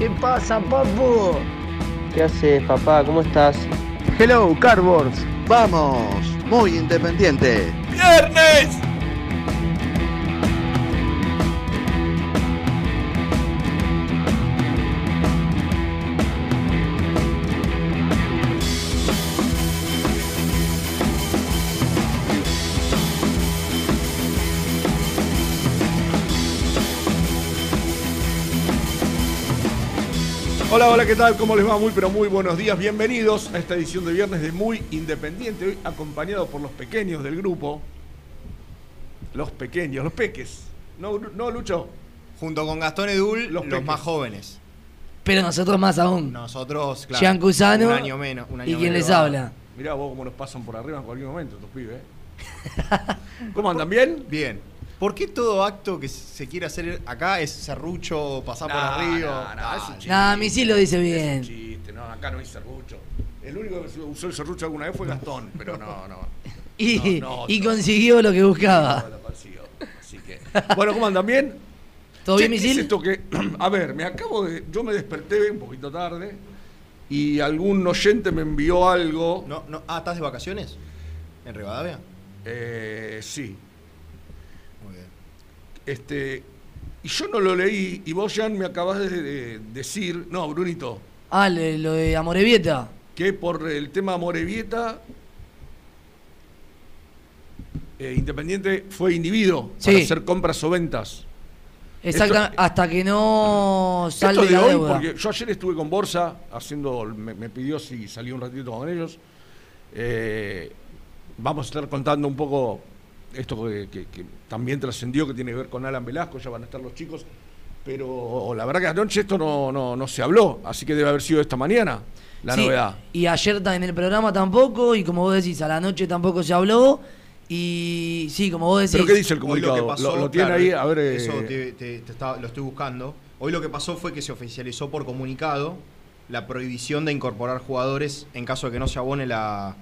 ¿Qué pasa, papu? ¿Qué haces, papá? ¿Cómo estás? Hello, Cardboards. Vamos, muy independiente. ¡Viernes! ¿Qué tal? ¿Cómo les va? Muy, pero muy buenos días. Bienvenidos a esta edición de viernes de Muy Independiente. Hoy acompañado por los pequeños del grupo. Los pequeños, los peques. No, no Lucho. Junto con Gastón Edul, Los más jóvenes. Pero nosotros más aún. Nosotros, claro. Jean Cusano un año menos. Un año y menos. les habla. Mirá vos cómo nos pasan por arriba en cualquier momento, estos pibes. ¿eh? ¿Cómo andan? ¿Bien? Bien. ¿Por qué todo acto que se quiere hacer acá es serrucho, pasar por arriba? nah, nah, es un chiste. Nah, mi sí lo dice Es un bien. chiste, no, acá no hay serrucho. El único que usó el serrucho alguna vez fue Gastón, pero no, no. Y, No, no, y no. consiguió lo que No buscaba. lo consiguió. Así que. Bueno, ¿cómo andan? ¿Bien? ¿Todo bien, ¿qué es Misil? esto que, a ver, me acabo de. Yo me desperté un poquito tarde y algún oyente me envió algo. No, no. Ah, ¿estás de vacaciones? ¿En Rivadavia? Eh, sí. Este. Y yo no lo leí y vos, Jan, me acabas de, de decir. No, Brunito. Ah, lo, lo de Amorevieta. que por el tema Morevieta, eh, Independiente fue inhibido Sí. para hacer compras o ventas. Exacta, Esto- hasta que no salga de la hoy, deuda. porque yo ayer estuve con Borsa haciendo, me, me pidió si salía un ratito con ellos. Eh, vamos a estar contando un poco esto que, que- que también trascendió, que tiene que ver con Alan Velasco, ya van a estar los chicos. Pero la verdad que anoche esto no, no, no se habló, así que debe haber sido esta mañana la Sí, novedad. Y ayer en el programa tampoco, y como vos decís, a la noche tampoco se habló. Y sí, como vos decís. ¿Pero qué dice el comunicado? lo que pasó, ¿Lo, lo tiene claro, ahí? A ver. eh, Eso te- te- te estaba- lo estoy buscando. Hoy lo que pasó fue que se oficializó por comunicado la prohibición de incorporar jugadores en caso de que no se abone la,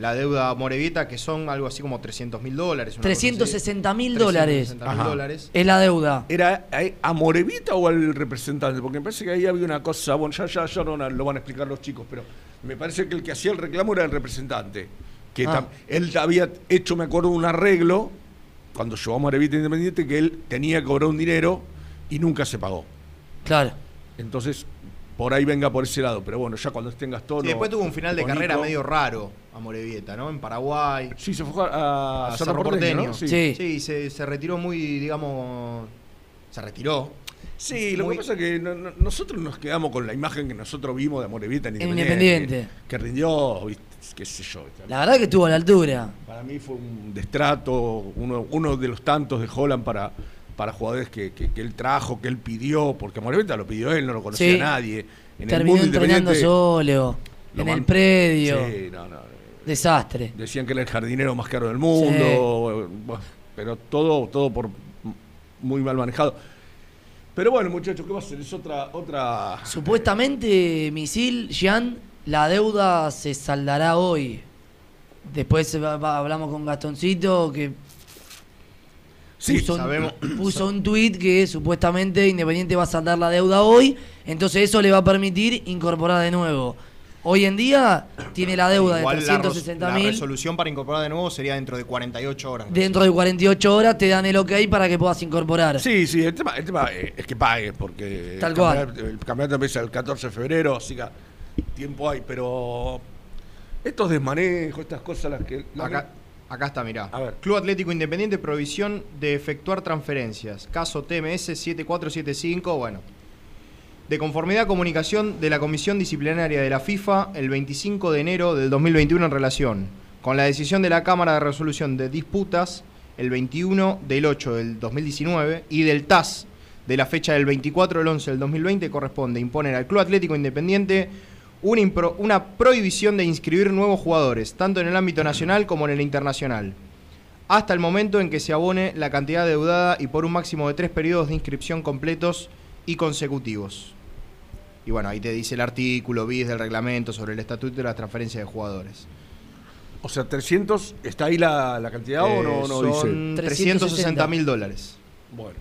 la deuda Morevieta, que son algo así como 300 mil dólares. una cosa así. 360 mil dólares 360 mil Ajá. dólares. es la deuda. ¿Era a Morevita o al representante? Porque me parece que ahí había una cosa, bueno, ya, ya, ya no lo van a explicar los chicos, pero me parece que el que hacía el reclamo era el representante. Que Ah. él había hecho, me acuerdo, un arreglo cuando llevó a Morevita Independiente que él tenía que cobrar un dinero y nunca se pagó. Claro. Entonces, por ahí venga por ese lado. Pero bueno, ya cuando estén Gastón. Sí, después tuvo un final de carrera medio raro a Morevieta, ¿no? En Paraguay. Sí, se fue a, a Cerro Cerro Porteño, Porteño. ¿no? Sí. Sí, se, se retiró muy, digamos. Se retiró. Sí, lo que pasa es que no- no- nosotros nos quedamos con la imagen que nosotros vimos de Morevita en En Independiente. Independiente. Que, que rindió, ¿viste? qué sé yo. La verdad que estuvo a la altura. Para mí fue un destrato, uno, uno de los tantos de Holland para, para jugadores que, que- que él trajo, que él pidió, porque Morevita lo pidió él, no lo conocía Sí. nadie. En Terminó mundo entrenando solo, lo en el predio. Sí, no, no. Desastre. Decían que era el jardinero más caro del mundo, pero todo, todo por muy mal manejado. Pero bueno, muchachos, ¿qué va a hacer? Es otra. otra Supuestamente, Misil, Jean, la deuda se saldará hoy. Después hablamos con Gastoncito que Sí, puso, sabemos- un, puso un tuit que supuestamente Independiente va a saldar la deuda hoy, entonces eso le va a permitir incorporar de nuevo. Hoy en día tiene la deuda de Igual la ros- 360 la mil. resolución para incorporar de nuevo sería dentro de 48 horas. Dentro de 48 horas te dan el ok para que puedas incorporar. Sí, sí, el tema, el tema eh, es que pague, porque Tal el, cual. campeonato, el campeonato empieza el 14 de febrero, así que tiempo hay, pero estos desmanejos, estas cosas las que... las Acá, acá está, mirá. A ver. Club Atlético Independiente, provisión de efectuar transferencias. Caso TMS 7475, bueno. De conformidad a comunicación de la Comisión Disciplinaria de la FIFA el 25 de enero del 2021 en relación con la decisión de la Cámara de Resolución de Disputas el 21 del 8 del 2019 y del TAS de la fecha del 24 del 11 del 2020 corresponde imponer al Club Atlético Independiente una, impro- una prohibición de inscribir nuevos jugadores, tanto en el ámbito nacional como en el internacional, hasta el momento en que se abone la cantidad deudada y por un máximo de tres periodos de inscripción completos y consecutivos. Y bueno, ahí te dice el artículo bis del reglamento sobre el estatuto de la transferencia de jugadores. O sea, 300, ¿está ahí la, la cantidad o no, Eh, no son dice? 360 mil dólares. Bueno.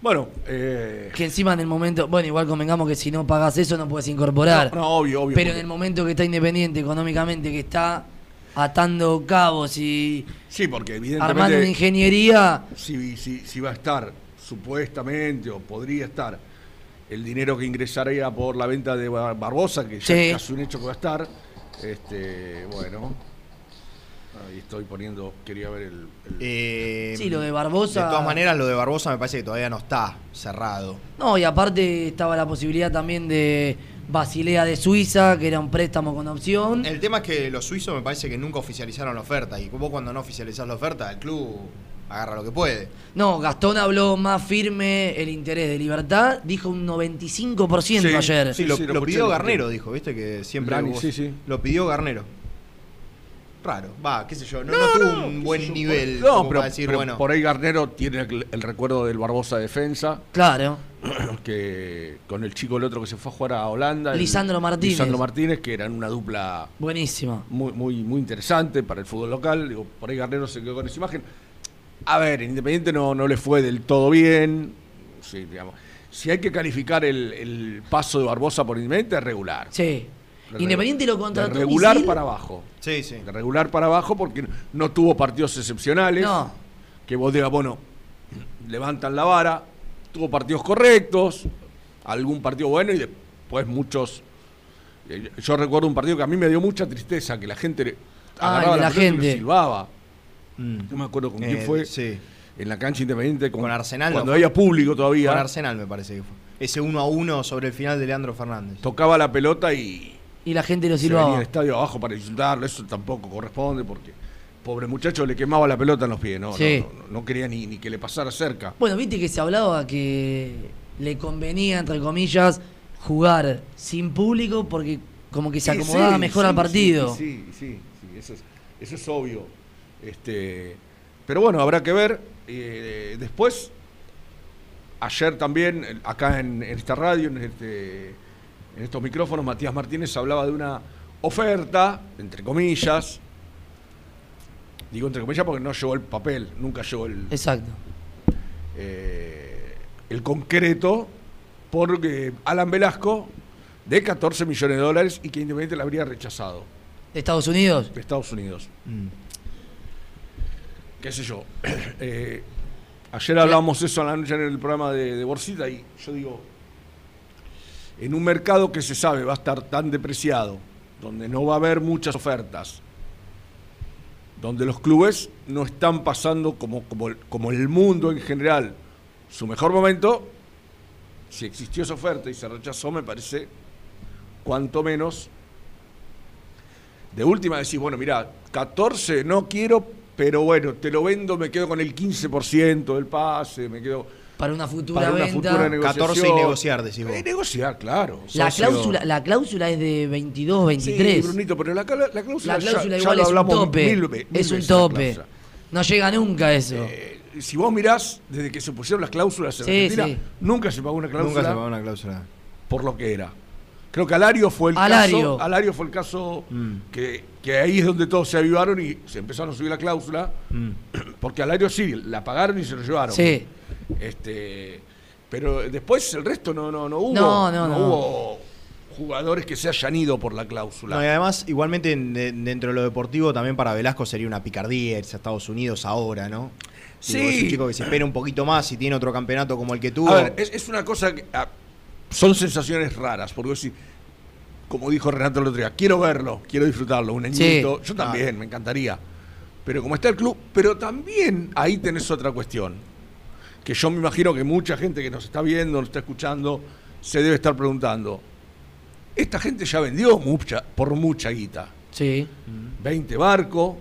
Bueno, eh, Que encima en el momento, bueno, igual convengamos que si no pagas eso no puedes incorporar. no, no, obvio, obvio. Pero en el momento que está independiente económicamente, que está atando cabos y Sí, porque evidentemente... armando una ingeniería, si, si, si va a estar supuestamente o podría estar el dinero que ingresaría por la venta de Bar- Barbosa, que ya Sí. es casi un hecho que va a estar, este, bueno, ahí estoy poniendo, quería ver el... el- Eh, Sí, lo de Barbosa- De todas maneras, lo de Barbosa me parece que todavía no está cerrado. no, y aparte estaba la posibilidad también de Basilea de Suiza, que era un préstamo con opción. El tema es que los suizos me parece que nunca oficializaron la oferta. Y vos cuando no oficializás la oferta, el club agarra lo que puede. No, Gastón habló más firme el interés de libertad, dijo un 95% Sí, ayer. Sí, lo, sí, lo pidió Garnero, dijo, viste que siempre Dani, vos- sí, sí. lo pidió Garnero. Raro, va, qué sé yo, no, no tuvo un buen yo, nivel por- No, pero, decir, pero bueno, por ahí Garnero tiene el, el recuerdo del Barbosa defensa, Claro. que con el chico el otro que se fue a jugar a Holanda. el- Lisandro Martínez. Lisandro Martínez, que eran una dupla Buenísimo. muy, muy, muy interesante para el fútbol local. Digo, por ahí Garnero se quedó con esa imagen. A ver, Independiente no, no le fue del todo bien. Sí, digamos. Si hay que calificar el, el paso de Barbosa por Independiente, es regular. Sí. De Independiente lo de contrató. regular Misil. para abajo. sí, sí. De regular para abajo porque no tuvo partidos excepcionales. No. Que vos digas, bueno, levantan la vara. Tuvo partidos correctos. Algún partido bueno y después muchos. eh, Yo recuerdo un partido que a mí me dio mucha tristeza, que la gente agarraba de la pelota y le gente. silbaba. Mm. No me acuerdo con Eh, quién fue. Sí. En la cancha independiente. Con Arsenal, Cuando ¿no? había público todavía. Con Arsenal me parece que fue. Ese 1 a 1 sobre el final de Leandro Fernández. Tocaba la pelota y Y la gente lo se silbaba. al estadio abajo para insultarlo. Eso tampoco corresponde porque pobre muchacho le quemaba la pelota en los pies. No, Sí. no, no, no quería ni, ni que le pasara cerca. Bueno, viste que se hablaba que le convenía, entre comillas, jugar sin público porque como que se acomodaba sí, mejor al partido. Sí, sí, sí, sí, eso, es, eso es obvio. Este, pero bueno, habrá que ver. eh, después, ayer también, eh, acá en, en esta radio, en, este, en estos micrófonos, Matías Martínez hablaba de una oferta, entre comillas. Digo entre comillas porque no llegó el papel, nunca llegó el, Exacto. eh, el concreto por eh, Alan Velasco de 14 millones de dólares y que Independiente la habría rechazado ¿De Estados Unidos? de Estados Unidos. Mm. ¿Qué sé yo? Eh, ayer hablábamos eso a la noche en el programa de, de Borsita y yo digo, en un mercado que se sabe va a estar tan depreciado, donde no va a haber muchas ofertas, donde los clubes no están pasando como, como, como el mundo en general su mejor momento, si existió esa oferta y se rechazó, me parece cuanto menos. De última decir, bueno, mira, 14 no quiero, pero bueno, te lo vendo, me quedo con el 15% del pase, me quedo Para una futura para una venta. futura negociación. 14 y negociar, decís vos. Eh, negociar, claro. la, socio- cláusula, la cláusula es de 22, 23. Sí, Brunito, pero la, cláusula, la ya- cláusula ya igual lo es un hablamos tope. mil ve- mil es un tope. No llega nunca a eso. Eh, si vos mirás, desde que se pusieron las cláusulas en Sí, Argentina, sí. nunca se pagó una cláusula Nunca se pagó una cláusula. por lo que era. Creo que Alario fue el Alario. caso. Alario fue el caso Mm. que, que ahí es donde todos se avivaron y se empezaron a subir la cláusula. Mm. Porque Alario sí, la pagaron y se lo llevaron. Sí. Este, pero después el resto no, no, no hubo. No, no, no. hubo jugadores que se hayan ido por la cláusula. No, y además, igualmente en- de- dentro de lo deportivo, también para Velasco sería una picardía irse a Estados Unidos ahora, ¿no? Sí. Digo, es un chico que se espera un poquito más y tiene otro campeonato como el que tuvo. A ver, es, es una cosa que. ah, son sensaciones raras, porque vos decís, como dijo Renato el otro día, quiero verlo, quiero disfrutarlo, un añito. Yo también, me encantaría. Pero como está el club, pero también ahí tenés otra cuestión. Que yo me imagino que mucha gente que nos está viendo, nos está escuchando, se debe estar preguntando. Esta gente ya vendió mucha, por mucha guita. Sí. 20 barcos,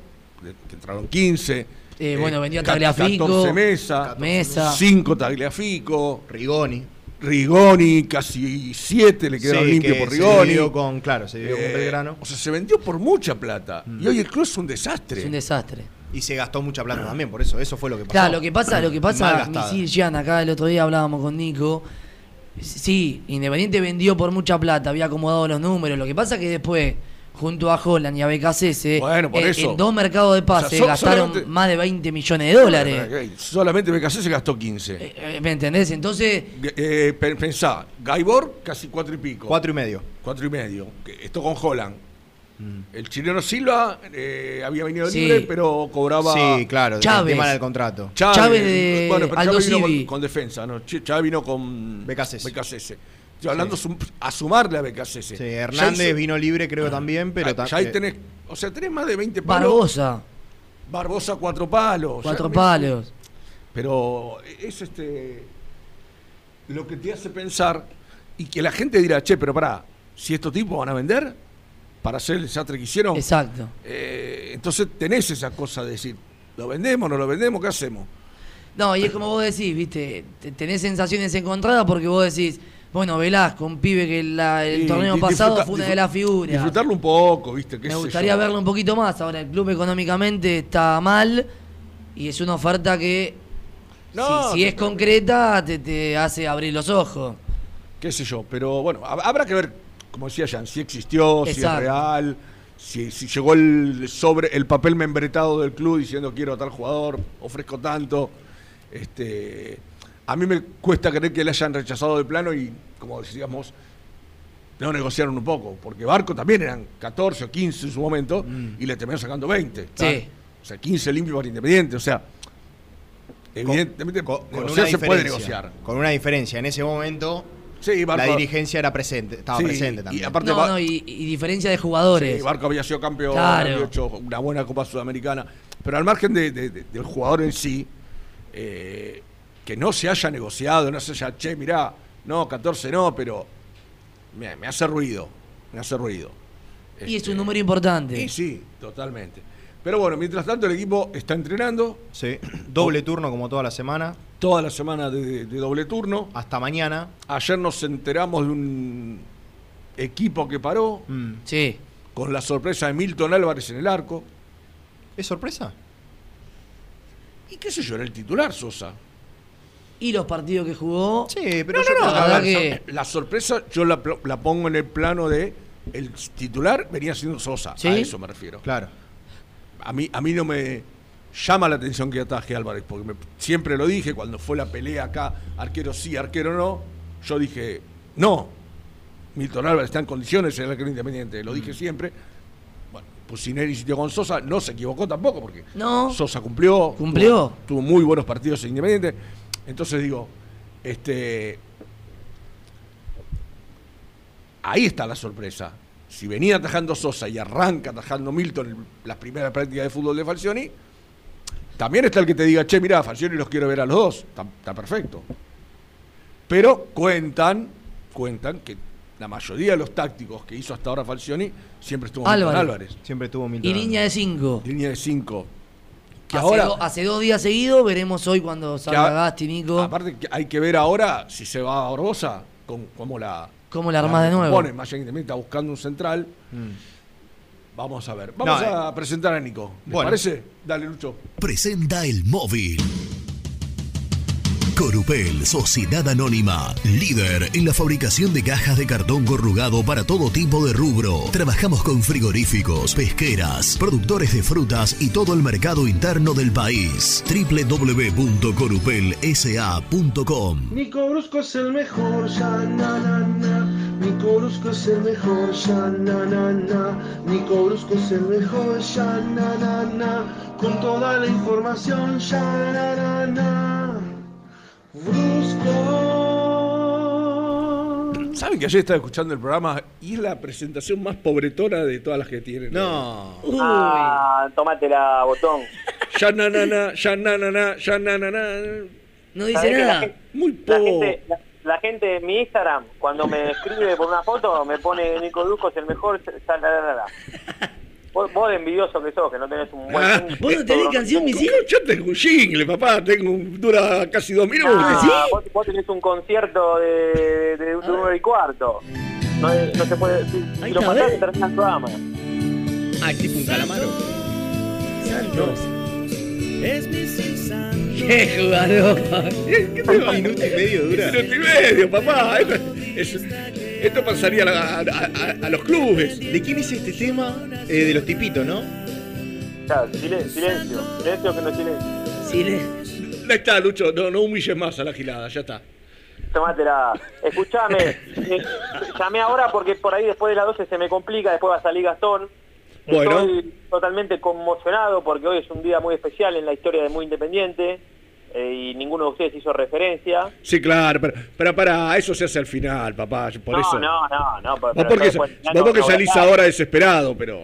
que entraron 15. Eh, bueno, vendió Tagliafico, 14 mesa, Mesa. 5 Tagliafico, Rigoni. Rigoni, casi 7 le quedaron Sí, limpios que por se Rigoni. dividió con, claro, se Eh, con Belgrano. O sea, se vendió por mucha plata. Mm. Y hoy el club es un desastre. Es un desastre. Y se gastó mucha plata también, por eso. Eso fue lo que pasó. Claro, lo que pasa, lo que pasa. Misil Gian, acá el otro día hablábamos con Nico. Sí, Independiente vendió por mucha plata, había acomodado los números. Lo que pasa que después, junto a Holland y a BKCS, Bueno, por en, eso. en dos mercados de pase O sea, so- gastaron más de 20 millones de dólares. Solamente BKC se gastó 15. Eh, eh, ¿Me entendés? Entonces, Eh, pe- pensá, Gaibor casi 4 y pico. Cuatro y medio. 4 y medio. Esto con Holland. El chileno Silva eh, había venido Sí. libre, pero cobraba. Sí, claro. Chávez. El tema del contrato. Chávez, Chávez de bueno, pero Aldo Chávez vino con, con defensa, ¿no? Ch- Chávez vino con. BKCS. Estoy hablando sum- a sumarle a BKCS. Sí, Hernández Ya hizo- vino libre, creo también, pero Ah, ta- ya ahí eh, tenés, o sea, tenés más de 20 palos. Barbosa, Barbosa cuatro palos. cuatro Ya, palos. Pero es este lo que te hace pensar y que la gente dirá, che, pero pará, si estos tipos van a vender para hacer el desastre que hicieron, Exacto. eh, entonces tenés esa cosa de decir, ¿lo vendemos, no lo vendemos? ¿Qué hacemos? No, y es como vos decís, viste, te- tenés sensaciones encontradas porque vos decís, bueno, Velasco, un pibe que la- el torneo pasado fue una de las figuras. Disfrutarlo un poco, ¿viste? ¿Qué Me gustaría yo? verlo un poquito más. Ahora, el club económicamente está mal y es una oferta que, No, si, si es concreta, te, te hace abrir los ojos. qué sé yo, pero bueno, hab- habrá que ver, como decía Jan, si existió, si es real, si, si llegó el sobre el papel membretado del club diciendo quiero a tal jugador, ofrezco tanto. Este, a mí me cuesta creer que le hayan rechazado de plano y, como decíamos, no negociaron un poco, porque Barco también eran 14 o 15 en su momento y le terminaron sacando 20. Sí. O sea, 15 limpios para Independiente, o sea, evidentemente con, con una se puede diferencia. negociar. Con una diferencia. En ese momento, Sí, la dirigencia era presente, estaba Sí, presente y también. aparte No, va- no, y, y diferencia de jugadores. Sí, Barco había sido campeón, Claro. había hecho una buena Copa Sudamericana. Pero al margen de- de- de- del jugador en sí, eh, que no se haya negociado, no se haya, che, mirá, no, 14 no, pero me, me hace ruido, me hace ruido. y es Este, un número importante. Y sí, totalmente. Pero bueno, mientras tanto el equipo está entrenando Sí. Doble turno como toda la semana. Toda la semana de, de doble turno. Hasta mañana. Ayer nos enteramos de un equipo que paró Mm. Sí. con la sorpresa de Milton Álvarez en el arco. ¿Es sorpresa? Y qué sé yo, era el titular Sosa. Y los partidos que jugó. Sí, pero No, yo no, no. La a verdad ver, que- La sorpresa yo la, la pongo en el plano de el titular venía siendo Sosa. ¿Sí? A eso me refiero. Claro. A mí, a mí no me llama la atención que ataje Álvarez, porque me- siempre lo dije cuando fue la pelea acá, arquero sí, arquero no. Yo dije, no, Milton Álvarez está en condiciones en el arquero independiente, lo Mm. dije siempre. Bueno, Pusineri insistió con Sosa, no se equivocó tampoco, porque No. Sosa cumplió. Cumplió. Tuvo, tuvo muy buenos partidos en Independiente. Entonces digo, este. Ahí está la sorpresa. Si venía atajando Sosa y arranca atajando Milton en las primeras prácticas de fútbol de Falcioni, también está el que te diga, che, mirá, Falcioni los quiero ver a los dos. Está, está perfecto. Pero cuentan, cuentan que la mayoría de los tácticos que hizo hasta ahora Falcioni siempre estuvo Milton Álvarez. Álvarez. Siempre tuvo Milton Y línea de 5. Línea de 5. Que Hace, ahora. do- hace dos días seguidos, veremos hoy cuando salga a- Gasti, Nico. Aparte, que hay que ver ahora si se va a Barbosa, con, cómo la. ¿Cómo la armás de nuevo? Pone, más allá que está buscando un central. Vamos a ver. Vamos No, a presentar a Nico. ¿Les bueno. parece? Dale, Lucho. Presenta el móvil. Corupel, Sociedad Anónima, líder en la fabricación de cajas de cartón corrugado para todo tipo de rubro. Trabajamos con frigoríficos, pesqueras, productores de frutas y todo el mercado interno del país. www.corupelsa.com Nico Brusco es el mejor, ya na na na. Nico Brusco es el mejor, ya na na na. Nico Brusco es el mejor, ya na na na. Con toda la información, ya na na na. Brusco. ¿Saben que ayer estaba escuchando el programa y es la presentación más pobretona de todas las que tienen? No. Uy. Ah, tómatela, botón. Ya na na na, ya na na na, ya na na na. No dice ¿Sabés que la nada. gente- Muy La poco. La, gente en mi Instagram, cuando me escribe por una foto, me pone Nico Duco es el mejor. sa- la, la, la. Vos, vos de envidioso que sos, que no tenés un buen. Ah, ¿Vos no tenés canción, no- misil? Yo tengo un jingle, papá, tengo un, dura casi dos minutos. Ah, vos, vos tenés un concierto de, de, de y cuarto. No, se puede. Si, si lo está, pasás, ¿ves? termina el programa. Ah, es tipo un calamaro. Santos. ¡Qué jugador! Un minuto y medio dura. Minuto y medio, papá. Esto, es- esto pasaría a, la- a- a- a los clubes. ¿De quién es este tema? Eh, de los tipitos, ¿no? Claro, silen- silencio. Silencio que no es silencio. Silencio. Ahí está, Lucho, no, no humilles más a la gilada, ya está. Tomátela. Escuchame. eh, llamé ahora porque por ahí después de las 12 se me complica, después va a salir Gastón. Bueno. Estoy totalmente conmocionado porque hoy es un día muy especial en la historia de Muy Independiente eh, y ninguno de ustedes hizo referencia. Sí, claro, pero, pero para eso se hace al final, papá. Por no, eso. no, no, no. pero- porque, después ya vos no- porque no voy a salís ahora desesperado, pero.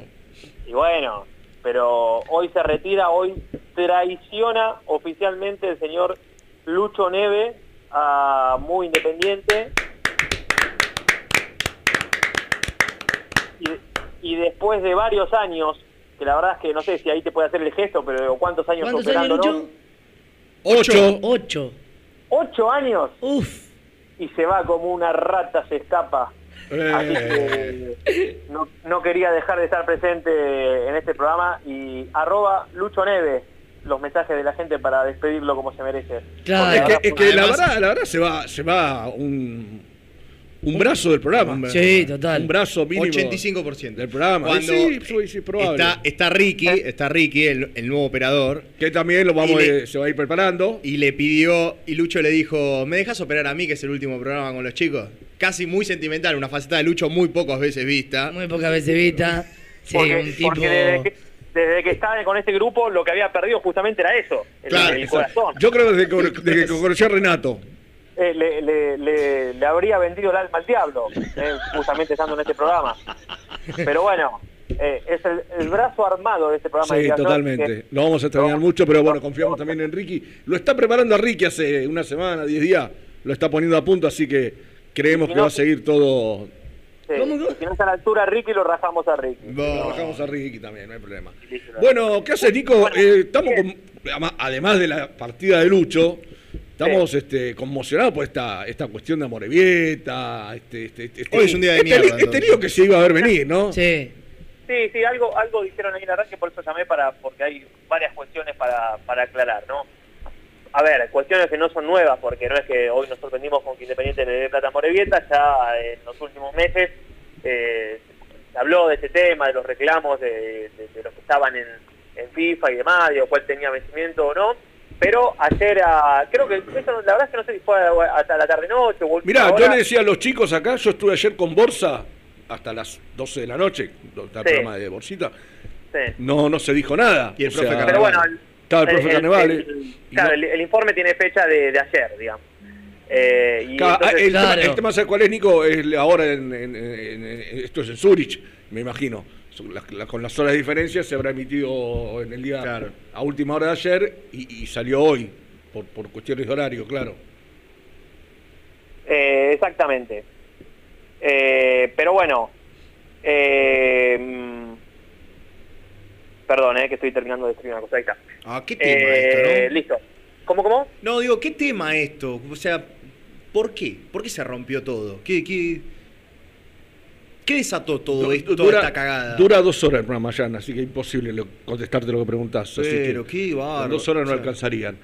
Y bueno, pero hoy se retira, hoy traiciona oficialmente el señor Lucho Neve a Muy Independiente. Y, después de varios años, que la verdad es que no sé si ahí te puede hacer el gesto, pero ¿cuántos años ¿Cuántos años, operándonos? Lucho? Ocho. Ocho. Ocho años Uf. y se va como una rata, se escapa. Así Eh, que no, no quería dejar de estar presente en este programa y arroba Lucho Neve los mensajes de la gente para despedirlo como se merece. Claro. es que, es que la verdad, la verdad se va, se va un, un brazo del programa. Sí, total. Un brazo mínimo 85%. del programa. Cuando sí, sí, sí, probable. Está, está Ricky, está Ricky, el, el nuevo operador, Que también lo vamos Y le- a- se va a ir preparando. y le pidió, y Lucho le dijo, ¿me dejas operar a mí, que es el último programa con los chicos? Casi muy sentimental, una faceta de Lucho muy pocas veces vista. Muy pocas veces vista. Sí, porque, un tipo. desde, que, desde que estaba con este grupo lo que había perdido justamente era eso, el, Claro, el Exacto. corazón. Yo creo desde que, desde que conocí a Renato. Eh, le, le- le- le habría vendido el alma al diablo, eh, justamente estando en este programa. Pero bueno, eh, es el, el brazo armado de este programa. Sí, totalmente. Lo vamos a extrañar mucho, pero bueno, confiamos también en Ricky. Lo está preparando a Ricky hace una semana, 10 días. Lo está poniendo a punto, así que creemos que no- va a seguir todo. sí. Si no está a la altura Ricky, lo rajamos a Ricky. Bo- Bajamos a Ricky también, no hay problema. Bueno, ¿qué haces, Nico? Eh, estamos con- además de la partida de Lucho, estamos este, conmocionados por esta, esta cuestión de Amorebieta. Este, este, este- Hoy es un día de este, mierda, Este lío que se iba a ver venir, ¿no? Sí. Sí, sí, algo, algo dijeron ahí en la radio, por eso llamé para, porque hay varias cuestiones para, para aclarar, ¿no? A ver, cuestiones que no son nuevas, porque no es que hoy nos sorprendimos con que Independiente le dé plata a Morevieta, ya en los últimos meses eh, se habló de ese tema, de los reclamos de, de- de los que estaban en, en FIFA y demás, de cuál tenía vencimiento o no, pero ayer, a- creo que, eso, la verdad es que no sé si fue hasta la tarde-noche o Mirá, última yo hora. le decía a los chicos acá, yo estuve ayer con Borsa hasta las 12 de la noche, está el Sí. programa de Borsita, Sí. no, no se dijo nada. Y el O profe sea. Pero bueno, Estaba el profe el- Carnevale. el- claro, no- el, el informe tiene fecha de, de ayer, digamos. Eh, y Ca- ah, entonces- el, tema, Claro. el tema, ¿sabes cuál es, Nico? Es ahora en, en- en- en- esto es en Zurich, me imagino. Con las horas de diferencia se habrá emitido en el día Claro. a última hora de ayer y, y salió hoy, por, por cuestiones de horario, claro. Eh, exactamente. Eh, pero bueno, eh, mm, perdón, eh, que estoy terminando de escribir una cosa. Ahí está. Ah, qué tema Eh, esto, ¿no? Listo. ¿Cómo, cómo? No, digo, ¿qué tema esto? O sea, ¿por qué? ¿Por qué se rompió todo? ¿Qué, qué, qué desató todo esto, toda esta cagada? dura dos horas el programa, Jan, así que imposible lo- contestarte lo que preguntás. así que qué dos horas no O sea, alcanzarían.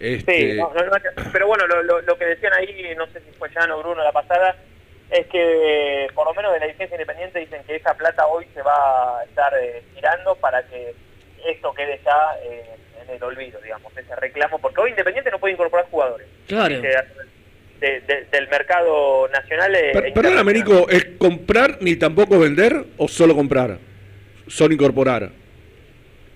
Este, Sí, no, no, no, pero bueno, lo, lo- lo que decían ahí, no sé si fue Jan o Bruno la pasada, es que por lo menos de la licencia independiente dicen que esa plata hoy se va a estar eh, tirando para que esto quede ya eh, en el olvido, digamos, ese reclamo, porque hoy Independiente no puede incorporar jugadores. Claro. De- de- del mercado nacional. eh, Per- e perdóname, internacional. Nico, ¿es comprar ni tampoco vender o solo comprar? Solo incorporar.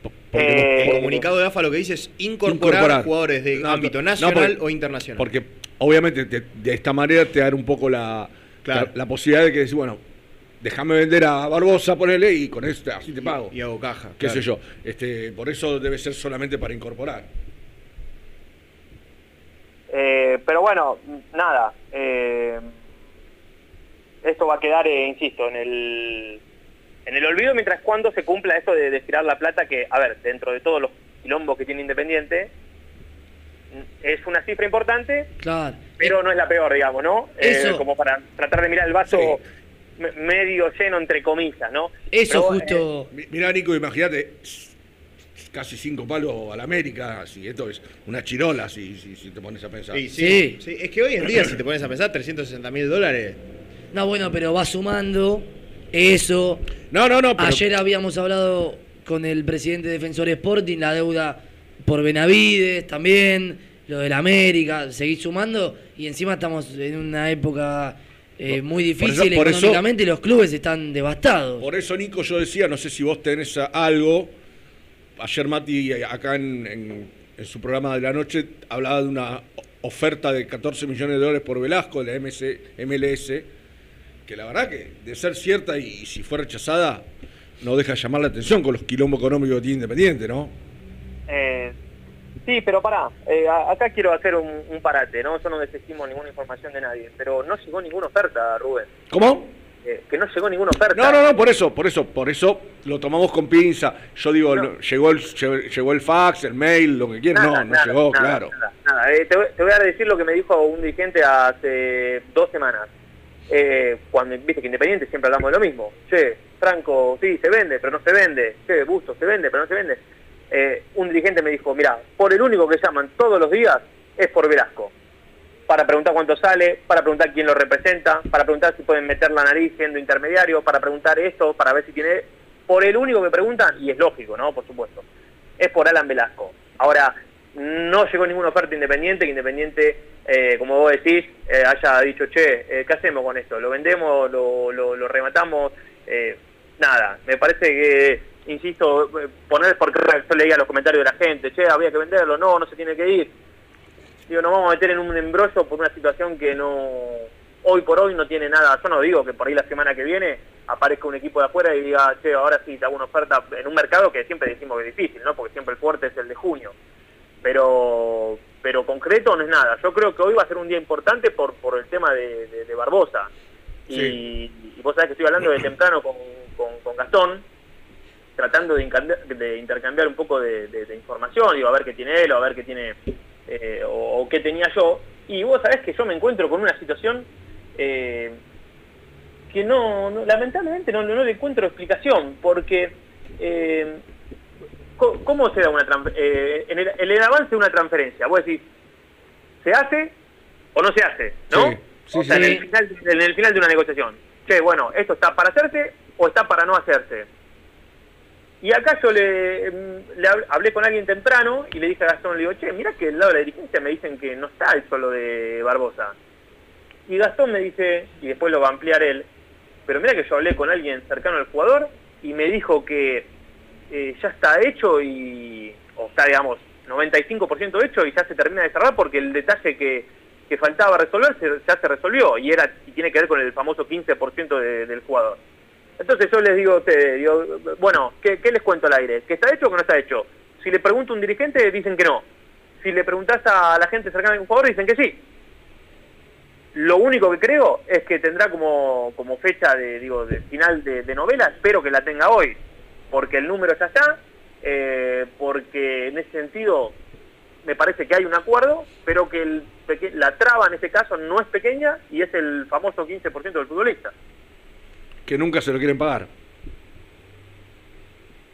Po- porque- Eh, El comunicado de AFA lo que dice es incorporar, Incorporar. jugadores de No, ámbito no, nacional porque- o internacional. Porque obviamente te- de esta manera te da un poco la, Claro. la, la posibilidad de que decís, bueno, déjame vender a Barbosa, ponele y con esto así te pago. y hago caja. qué claro. sé yo. Este, por eso debe ser solamente para incorporar. Eh, pero bueno, nada. eh, esto va a quedar, eh, insisto, en el, en el olvido mientras cuando se cumpla esto de, de estirar la plata que, a ver, dentro de todos los quilombos que tiene Independiente, es una cifra importante, Claro. pero no es la peor, digamos, ¿no? Eh, Eso. como para tratar de mirar el vaso me- medio lleno, entre comillas, ¿no? Eso Pero, eh, justo. Mi- Mirá, Nico, imagínate, casi cinco palos a la América, si esto es una chirola, si, si, si te pones a pensar. Sí, Sí. sí, sí. Es que hoy en día, si te pones a pensar, 360 mil dólares. No, bueno, pero va sumando eso. No, no, no, pero Ayer habíamos hablado con el presidente Defensor Sporting, la deuda por Benavides también, lo del América, seguís sumando y encima estamos en una época eh, muy Por eso- difícil por eso- económicamente y los clubes están devastados. por eso, Nico, yo decía, no sé si vos tenés algo. Ayer Mati, eh, acá en, en- en su programa de la noche, hablaba de una oferta de 14 millones de dólares por Velasco de la MC, MLS, que la verdad que de ser cierta y, si fue rechazada, no deja de llamar la atención con los quilombos económicos que tiene Independiente, ¿no? Eh, sí, pero pará, eh, acá quiero hacer un, un parate, ¿no? Yo no desestimo ninguna información de nadie, pero no llegó ninguna oferta, Rubén. ¿Cómo? Eh, que no llegó ninguna oferta. No, no, no, por eso, por eso, por eso lo tomamos con pinza. Yo digo, No. no, llegó, el, llegó, llegó el fax, el mail, lo que quieras. No, no nada, llegó, nada, claro. Nada. Eh, te, voy, te voy a decir lo que me dijo un dirigente hace dos semanas. Eh, cuando viste que Independiente siempre hablamos de lo mismo. Che, Franco, sí, se vende, pero no se vende. Che, Busto, se vende, pero no se vende. Eh, un dirigente me dijo, mira, por el único que llaman todos los días es por Velasco. Para preguntar cuánto sale, para preguntar quién lo representa, para preguntar si pueden meter la nariz siendo intermediario, para preguntar esto, para ver si tiene... Por el único que preguntan, y es lógico, ¿no? Por supuesto, es por Alan Velasco. Ahora, no llegó ninguna oferta independiente, que Independiente, eh, como vos decís, eh, haya dicho, che, eh, ¿qué hacemos con esto? ¿Lo vendemos? ¿Lo, lo, rematamos? Nada, me parece que, insisto, poner, porque yo leía los comentarios de la gente, che, había que venderlo, no, no se tiene que ir. Digo, nos vamos a meter en un embrollo por una situación que no, hoy por hoy no tiene nada. Yo no digo que por ahí la semana que viene aparezca un equipo de afuera y diga, che, ahora sí te hago una oferta en un mercado que siempre decimos que es difícil, ¿no? Porque siempre el fuerte es el de junio. Pero pero concreto no es nada. Yo creo que hoy va a ser un día importante por, por el tema de, de- de Barbosa. Y, y vos sabés que estoy hablando de temprano con, con- con Gastón, tratando de intercambiar un poco de, de- de información, digo, a ver qué tiene él, o a ver qué tiene, eh, o, o qué tenía yo. Y vos sabés que yo me encuentro con una situación eh, que no, no- lamentablemente no, no le encuentro explicación, porque eh, ¿cómo se da una eh, en, el, en el avance de una transferencia? Vos decís, ¿se hace o no se hace? ¿no? Sí, sí, o sea, sí. en, el final, en el final de una negociación. Che, bueno, ¿esto está para hacerse o está para no hacerse? Y acá yo le, hab- hablé con alguien temprano y le dije a Gastón, le digo, che, mira que del lado de la dirigencia me dicen que no está eso lo de Barbosa. Y Gastón me dice, y después lo va a ampliar él, pero mira que yo hablé con alguien cercano al jugador y me dijo que eh, ya está hecho y, o está, digamos, 95% hecho y ya se termina de cerrar porque el detalle que, que faltaba resolver se- ya se resolvió y era y tiene que ver con el famoso 15% de- del jugador. Entonces yo les digo a ustedes, bueno, ¿qué, les cuento al aire? ¿Que está hecho o que no está hecho? Si le pregunto a un dirigente, dicen que no. Si le preguntás a la gente cercana a un jugador, dicen que sí. Lo único que creo es que tendrá como, fecha de, digo, de final de, novela, espero que la tenga hoy, porque el número está, eh, porque en ese sentido me parece que hay un acuerdo, pero que la traba en este caso no es pequeña y es el famoso 15% del futbolista. Que nunca se lo quieren pagar.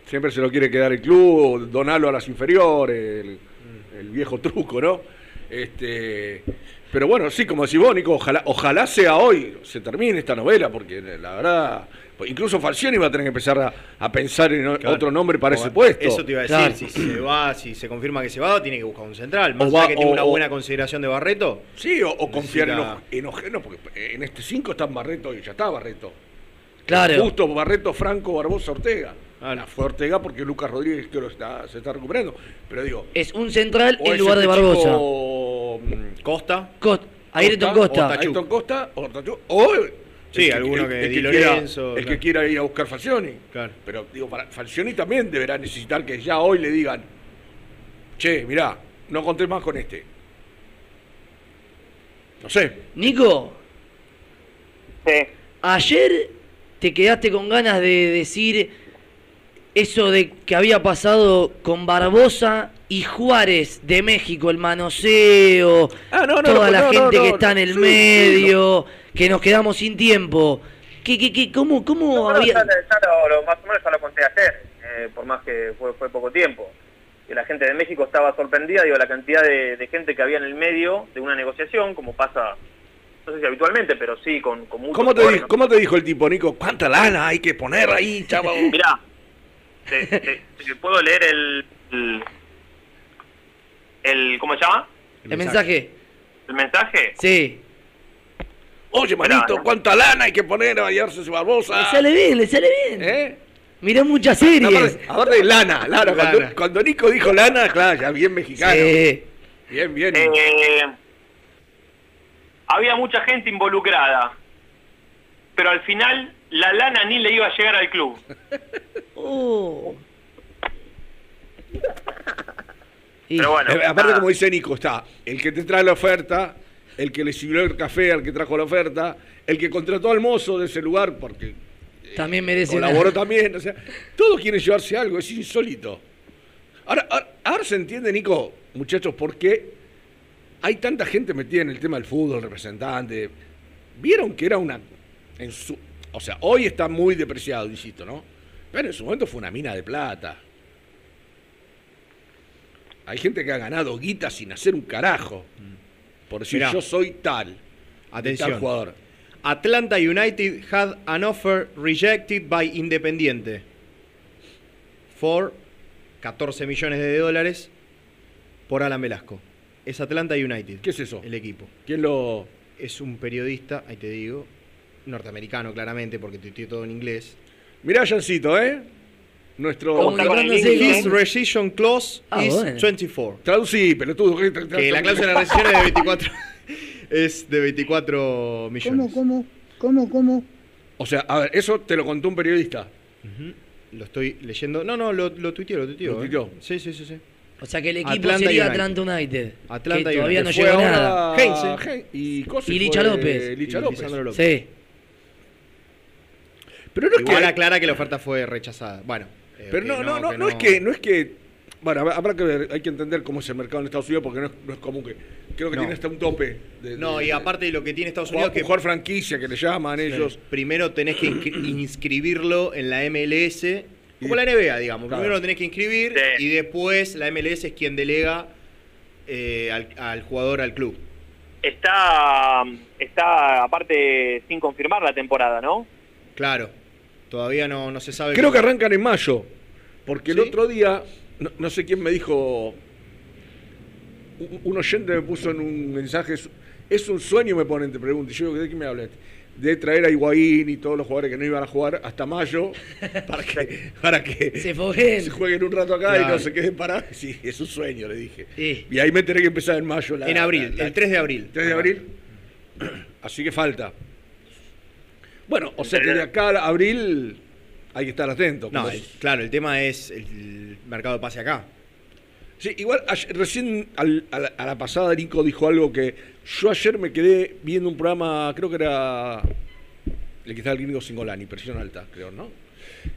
Siempre se lo quiere quedar el club, donarlo a las inferiores. el- el viejo truco, ¿no? Este, pero bueno, sí, como decís vos, Nico, ojalá, ojalá sea hoy, se termine esta novela, porque la verdad, pues incluso Falcioni va a tener que empezar a, a pensar en Claro. otro nombre para O- ese puesto. Eso te iba a decir, Claro. si se va, si se confirma que se va, tiene que buscar un central. Más O va- allá que tiene o- una o- buena consideración de Barreto. Sí, o, o confiar en, en Ojeno, porque en este 5 están Barreto y ya está Barreto. Claro. Justo Barreto, Franco, Barbosa, Ortega. Ah, fue Ortega porque Lucas Rodríguez creo que está, se está recuperando. Pero digo. Es un central en lugar de este Barbosa. chico, mm, Costa. Costa. Ayrton Costa. Ayrton Costa, o Ortachú, o Sí, el alguno que- Di quiera, Lorenzo, el que quiera ir a buscar Falcioni. Claro. Pero digo, para, Falcioni también deberá necesitar que ya hoy le digan, che, mirá, no conté más con este. No sé. Nico. Ayer te quedaste con ganas de decir eso de que había pasado con Barbosa y Juárez de México, el manoseo, Ah, no, no, toda no, la no, gente no, que está en el sí, medio, que nos quedamos sin tiempo. ¿Qué, qué, qué, cómo, cómo había...? ya, ya lo, lo- más o menos ya lo conté ayer, eh, por más que fue, fue poco tiempo. Que la gente de México estaba sorprendida, digo, la cantidad de, de gente que había en el medio de una negociación, como pasa, no sé si habitualmente, pero sí con, con muchos ¿Cómo te, jugadores, di- ¿Cómo te dijo el tipo, Nico? ¿Cuánta lana hay que poner ahí, chaval? Mirá, te, te- te puedo leer el, el, el- ¿Cómo se llama? ¿El mensaje? ¿El mensaje? Sí. Oye, manito, ¿cuánta lana hay que poner a bañarse ese Barbosa? Le sale bien, le sale bien. ¿Eh? Mirá muchas series. Aparte, aparte, lana, lana. Cuando, Lana. cuando Nico dijo lana, claro, ya bien mexicano. Sí. Bien, bien. Eh, había mucha gente involucrada, pero al final la lana ni le iba a llegar al club. Pero bueno, Eh, aparte, nada. como dice Nico, está el que te trae la oferta, el que le sirvió el café al que trajo la oferta, el que contrató al mozo de ese lugar porque También merece una- colaboró también. O sea, todos quieren llevarse algo, es insólito. Ahora, ahora, ahora se entiende, Nico, muchachos, por qué hay tanta gente metida en el tema del fútbol, representante. Vieron que era una. En su, o sea, hoy está muy depreciado, insisto, ¿no? Pero en su momento fue una mina de plata. Hay gente que ha ganado guita sin hacer un carajo. Por decir, Mirá. yo soy tal. Atención. Tal jugador. Atlanta United had an offer rejected by Independiente for 14 millones de dólares por Alan Velasco. Es Atlanta United. ¿Qué es eso? El equipo. ¿Quién lo.? Es un periodista, ahí te digo, norteamericano claramente, porque tuiteó todo en inglés. Mirá, Jancito, ¿eh? Nuestro. His rescission clause Ah, is bueno. 24. Traducí, pelotudo. Que, Que la cláusula de rescisión es de 24. es de 24 millones. cómo? ¿Cómo, cómo? O sea, a ver, eso te lo contó un periodista. Lo estoy leyendo. No, no, lo, lo tuiteó, lo tuiteó. ¿Lo eh. tuiteó? Sí, sí, sí, sí. O sea que el equipo Atlanta sería United. Atlanta United. Atlanta que todavía United. no llegó nada. Heinze. Hein- y, Cosi Y Licha López. Licha Y López. Lisandro López. Sí. Pero no es Igual que. aclara que la oferta fue rechazada. Bueno. eh, Pero no, no, no, no es que, no es que. Bueno, habrá- que ver, hay que entender cómo es el mercado en Estados Unidos porque no es, no es común que. Creo que No. tiene hasta un tope. de- No, de- y aparte de lo que tiene Estados jugar, Unidos que jugar franquicia que le llaman ellos. primero tenés que inscri- inscribirlo en la MLS, como la NBA, digamos. Claro. Primero lo tenés que inscribir Sí. y después la MLS es quien delega eh, al, al jugador al club. Está, está aparte sin confirmar la temporada, ¿no? Claro. Todavía no, no se sabe. Creo cómo- que arrancan en mayo. Porque el otro día, no, no sé quién me dijo. Un, un oyente me puso en un mensaje. Es, un sueño, me ponen, te pregunto. Y yo digo, ¿de qué me hablas? De traer a Higuaín y todos los jugadores que no iban a jugar hasta mayo para que, para que Se se jueguen un rato acá y no se queden parados. Sí, es un sueño, le dije. Sí. Y ahí me tenés que empezar en mayo. La, En abril, la- la- el 3 de abril. 3 de abril. Así que falta. Bueno, o sea que de acá a abril hay que estar atento. No, el- claro, el tema es el mercado de pase acá. Sí, igual ayer- recién al- a, la, a la pasada Nico dijo algo que yo ayer me quedé viendo un programa, creo que era el que estaba el gringo Singolani, presión alta, creo, ¿no?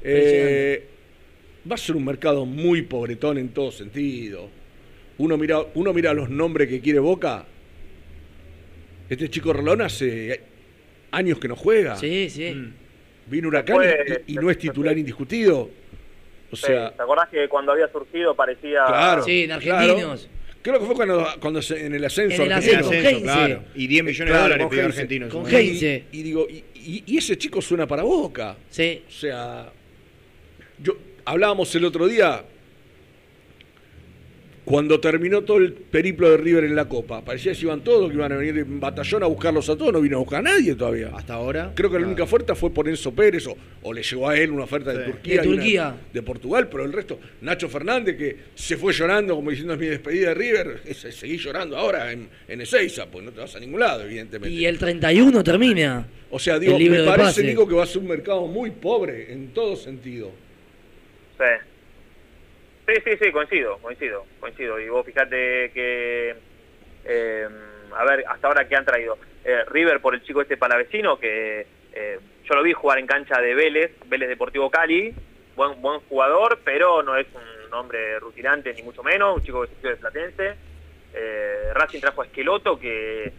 Eh, va a ser un mercado muy pobretón en todo sentido. Uno mira, uno mira los nombres que quiere Boca. Este chico Rolón hace años que no juega. Sí, sí. Mm. Vino Huracán y no es titular indiscutido. O sea, ¿Te acordás que cuando había surgido parecía... Claro. Sí, en Argentinos. Creo que fue cuando, cuando se- en el ascenso. En el argentino. ascenso, Ascenso, claro. Y 10 millones Claro, de dólares con pidió Heinze. Argentino. en su Con. Heinze. Y, y digo, y, y- y ese chico suena para Boca. Sí. O sea, yo hablábamos el otro día cuando terminó todo el periplo de River en la Copa. Parecía que iban todos, que iban a venir en batallón a buscarlos a todos, no vino a buscar a nadie todavía. Hasta ahora. Creo que la única oferta fue por Enzo Pérez o, o le llegó a él una oferta de. Turquía. De una Turquía. de Portugal, pero el resto, Nacho Fernández que se fue llorando como diciendo es mi despedida de River, seguí llorando ahora en, en Ezeiza, pues no te vas a ningún lado, evidentemente. Y el 31 termina. O sea, digo, me parece. Nico, que va a ser un mercado muy pobre en todo sentido. Sí. Sí, sí, sí, coincido, coincido, coincido. Y vos fijate que, eh, a ver, hasta ahora que han traído Eh, River por el chico este palavecino, que eh, yo lo vi jugar en cancha de Vélez, Vélez Deportivo Cali, buen buen jugador, pero no es un hombre rutinante ni mucho menos, un chico que se de Platense. Eh, Racing trajo a Esqueloto, que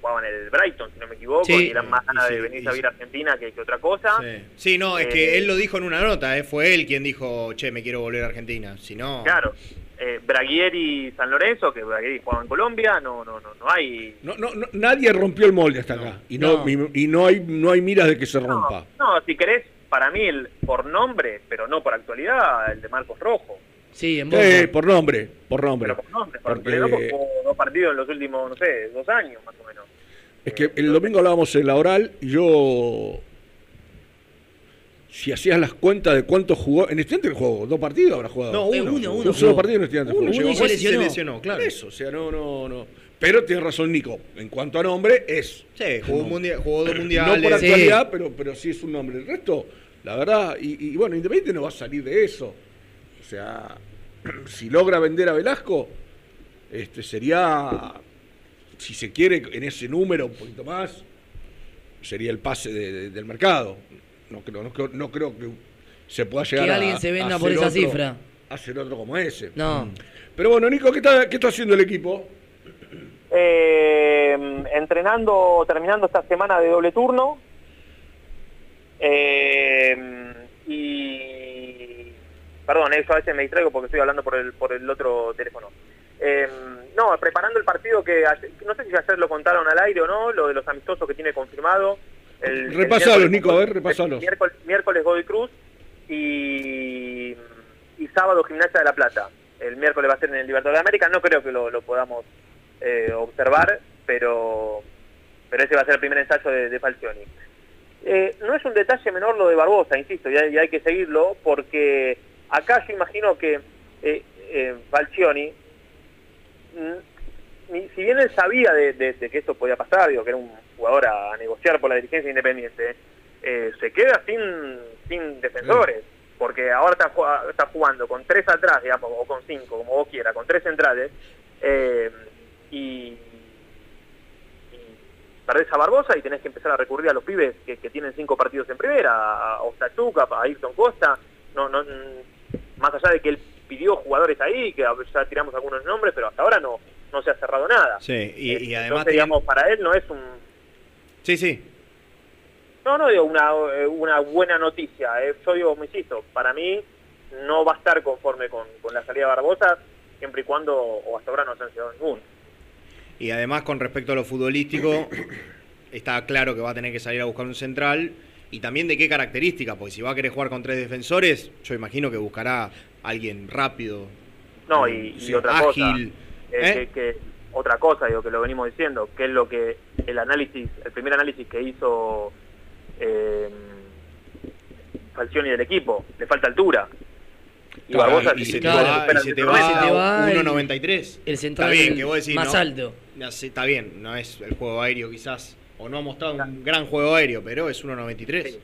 jugaba en el Brighton, si no me equivoco, Sí. y eran más ganas Y de venir y a vivir a Argentina que, que otra cosa. Sí. Sí, no, es Eh, que él lo dijo en una nota, ¿eh? fue él quien dijo, che, me quiero volver a Argentina. Si no. Claro, eh, Braguieri San Lorenzo, que Braguieri jugaba en Colombia, no, no, no, no hay. No, no, no, nadie rompió el molde hasta acá. Y no, y, y no hay no hay miras de que se rompa. No, si querés, para mí, el, por nombre, pero no por actualidad, el de Marcos Rojo. Sí, en Sí, por nombre, por nombre. Pero por nombre, por Porque- porque no jugó dos partidos en los últimos, no sé, dos años más o menos. Es que el domingo hablábamos en la oral y yo. Si hacías las cuentas de cuántos jugó. En estudiante jugó dos partidos, habrá jugado. No, uno. uno, Un uno solo jugó. partido en estudiante Uno jugó. llegó y se lesionó. claro. Eso, o sea, no, no, no. Pero tiene razón Nico. En cuanto a nombre, es. Sí, jugó, un mundial, jugó dos No mundiales. por Sí. actualidad, pero, pero sí es un nombre. El resto, la verdad, y, y bueno, Independiente no va a salir de eso. O sea, si logra vender a Velasco, este sería, si se quiere, en ese número un poquito más, sería el pase de- de- del mercado. No creo, no creo, no creo que se pueda llegar Que a- alguien se venda por hacer esa otro- cifra. Hacer otro como ese. No. Pero bueno, Nico, ¿qué está, qué está haciendo el equipo? Eh, entrenando, terminando esta semana de doble turno. Eh, y. Perdón, eso a veces me distraigo porque estoy hablando por el, por el otro teléfono. Eh, no, preparando el partido que ayer- no sé si ayer lo contaron al aire o no, lo de los amistosos que tiene confirmado. El, Repasalos, Nico, a ver, repasalos. Miércoles, miércoles Godoy Cruz y, y sábado Gimnasia de la Plata. El miércoles va a ser en el Libertadores de América, no creo que lo, lo podamos eh, observar, pero, pero ese va a ser el primer ensayo de, de Falcioni. Eh, no es un detalle menor lo de Barbosa, insisto, y hay, y hay que seguirlo, porque acá yo imagino que eh, eh, Falcioni, mm, si bien él sabía de, de- de que esto podía pasar, digo que era un jugador a, a negociar por la dirigencia independiente, eh, se queda sin, sin defensores, porque ahora está, está jugando con tres atrás, digamos, o con cinco, como vos quieras, con tres centrales, eh, y, perdés a Barbosa y tenés que empezar a recurrir a los pibes que, que tienen cinco partidos en primera, a, Ostachuca, a Ayrton Costa, no, no, más allá de que él pidió jugadores ahí, que ya tiramos algunos nombres, pero hasta ahora no, no se ha cerrado nada. Sí, y, además. digamos, para él no es un... Sí, sí. No, no digo una, eh, una buena noticia, eh. yo digo, me insisto, para mí no va a estar conforme con, con la salida de Barbosa, siempre y cuando, o hasta ahora no se han llegado ninguno. Y además, con respecto a lo futbolístico, está claro que va a tener que salir a buscar un central. Y también de qué característica, porque si va a querer jugar con tres defensores, yo imagino que buscará alguien rápido. No, y, y sí, otra ágil. cosa, eh, ¿Eh? que, que- otra cosa, digo, que lo venimos diciendo, que es lo que el análisis, el primer análisis que hizo eh, Falcioni del equipo, le falta altura. Y Claro, Barbosa y se te va, y se el te metro va, noventa. Se te va el- 1.93. el central Está bien, que vos decís, más ¿no? alto. Está bien, no es el juego aéreo quizás, o no ha mostrado un gran juego aéreo, pero es 1.93. Sí,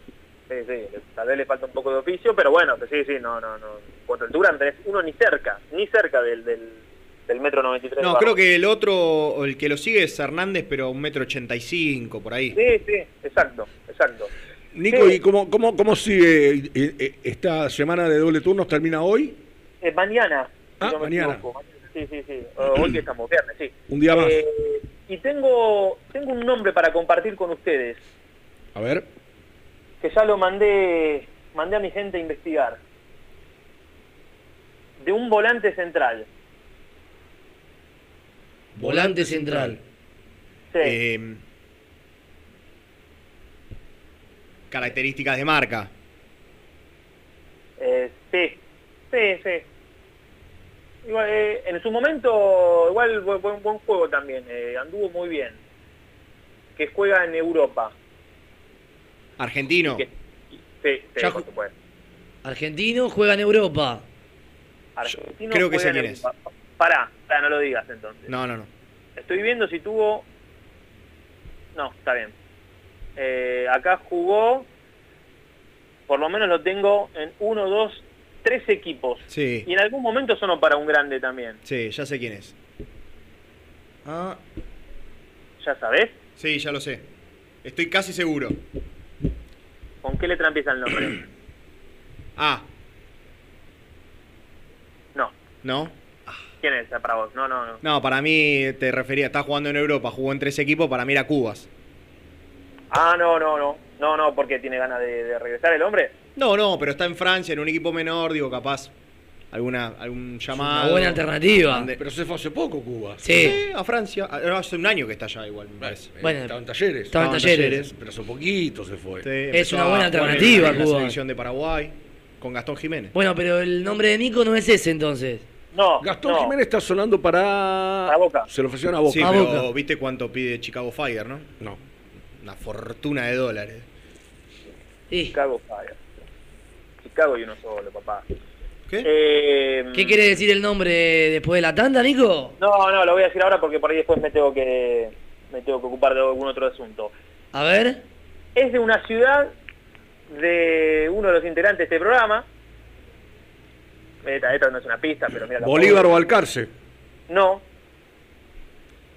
sí, sí, tal vez le falta un poco de oficio, pero bueno, sí, sí, no, no, no. Cuanto altura, no tenés uno ni cerca, ni cerca del, del, del metro 93. No, creo que el otro, o el que lo sigue es Hernández, pero un metro ochenta y cinco por ahí. Sí, sí, exacto, exacto. Nico, Sí. ¿y cómo, cómo, cómo sigue eh, eh, esta semana de doble turnos? ¿Termina hoy? Eh, mañana. si Ah, no me mañana. equivoco. Sí, sí, sí. Hoy que estamos viernes, sí. Un día más. Eh, y tengo, tengo un nombre para compartir con ustedes, A ver. que ya lo mandé, mandé a mi gente a investigar. De un volante central. Volante central. Sí. Eh, características de marca. Eh, sí, sí, sí. Igual, eh, en su momento, igual buen, buen, buen juego también. eh, anduvo muy bien. Que juega en Europa. Argentino. Que- sí, sí, por supuesto. Argentino juega en Europa. Argentino creo que sé en quién es. Pará, pará, no lo digas entonces. No, no, no. Estoy viendo si tuvo... No, está bien. Eh, acá jugó, por lo menos lo tengo en uno, dos, tres equipos. Sí, Y en algún momento sonó para un grande también. sí, ya sé quién es. Ah, ¿Ya sabés? sí, ya lo sé. Estoy casi seguro. ¿Con qué letra empieza el nombre? Ah, No. ¿no? ¿Quién es para vos? No, no, no. No, para mí te refería, está jugando en Europa, jugó en tres equipos, para mí era Cubas. Ah, no, no, no. No, no, porque tiene ganas de, de regresar el hombre. No, no, pero está en Francia, en un equipo menor, digo, capaz alguna algún llamado. Una buena alternativa. Pero se fue hace poco Cuba. Sí. Sí, a Francia. Hace un año que está allá igual, me parece. Bueno, estaba en talleres. estaba en talleres. Pero hace poquito se fue. Sí, Es una a buena en alternativa, la Cuba. selección de Paraguay con Gastón Jiménez. Bueno, pero el nombre de Nico no es ese entonces. No, Gastón no. Jiménez está sonando para. Para Boca. Se lo ofrecieron a Boca. Sí, A pero Boca. viste cuánto pide Chicago Fire, ¿no? No. Una fortuna de dólares. Sí. Chicago Fire. Chicago y uno solo, papá. ¿Qué? Eh, ¿Qué quiere decir el nombre después de la tanda, Nico? No, no, lo voy a decir ahora porque por ahí después me tengo que me tengo que ocupar de algún otro asunto. A ver. Es de una ciudad de uno de los integrantes de este programa. Esta, esta no es una pista, pero mira la Bolívar o Alcarce. No,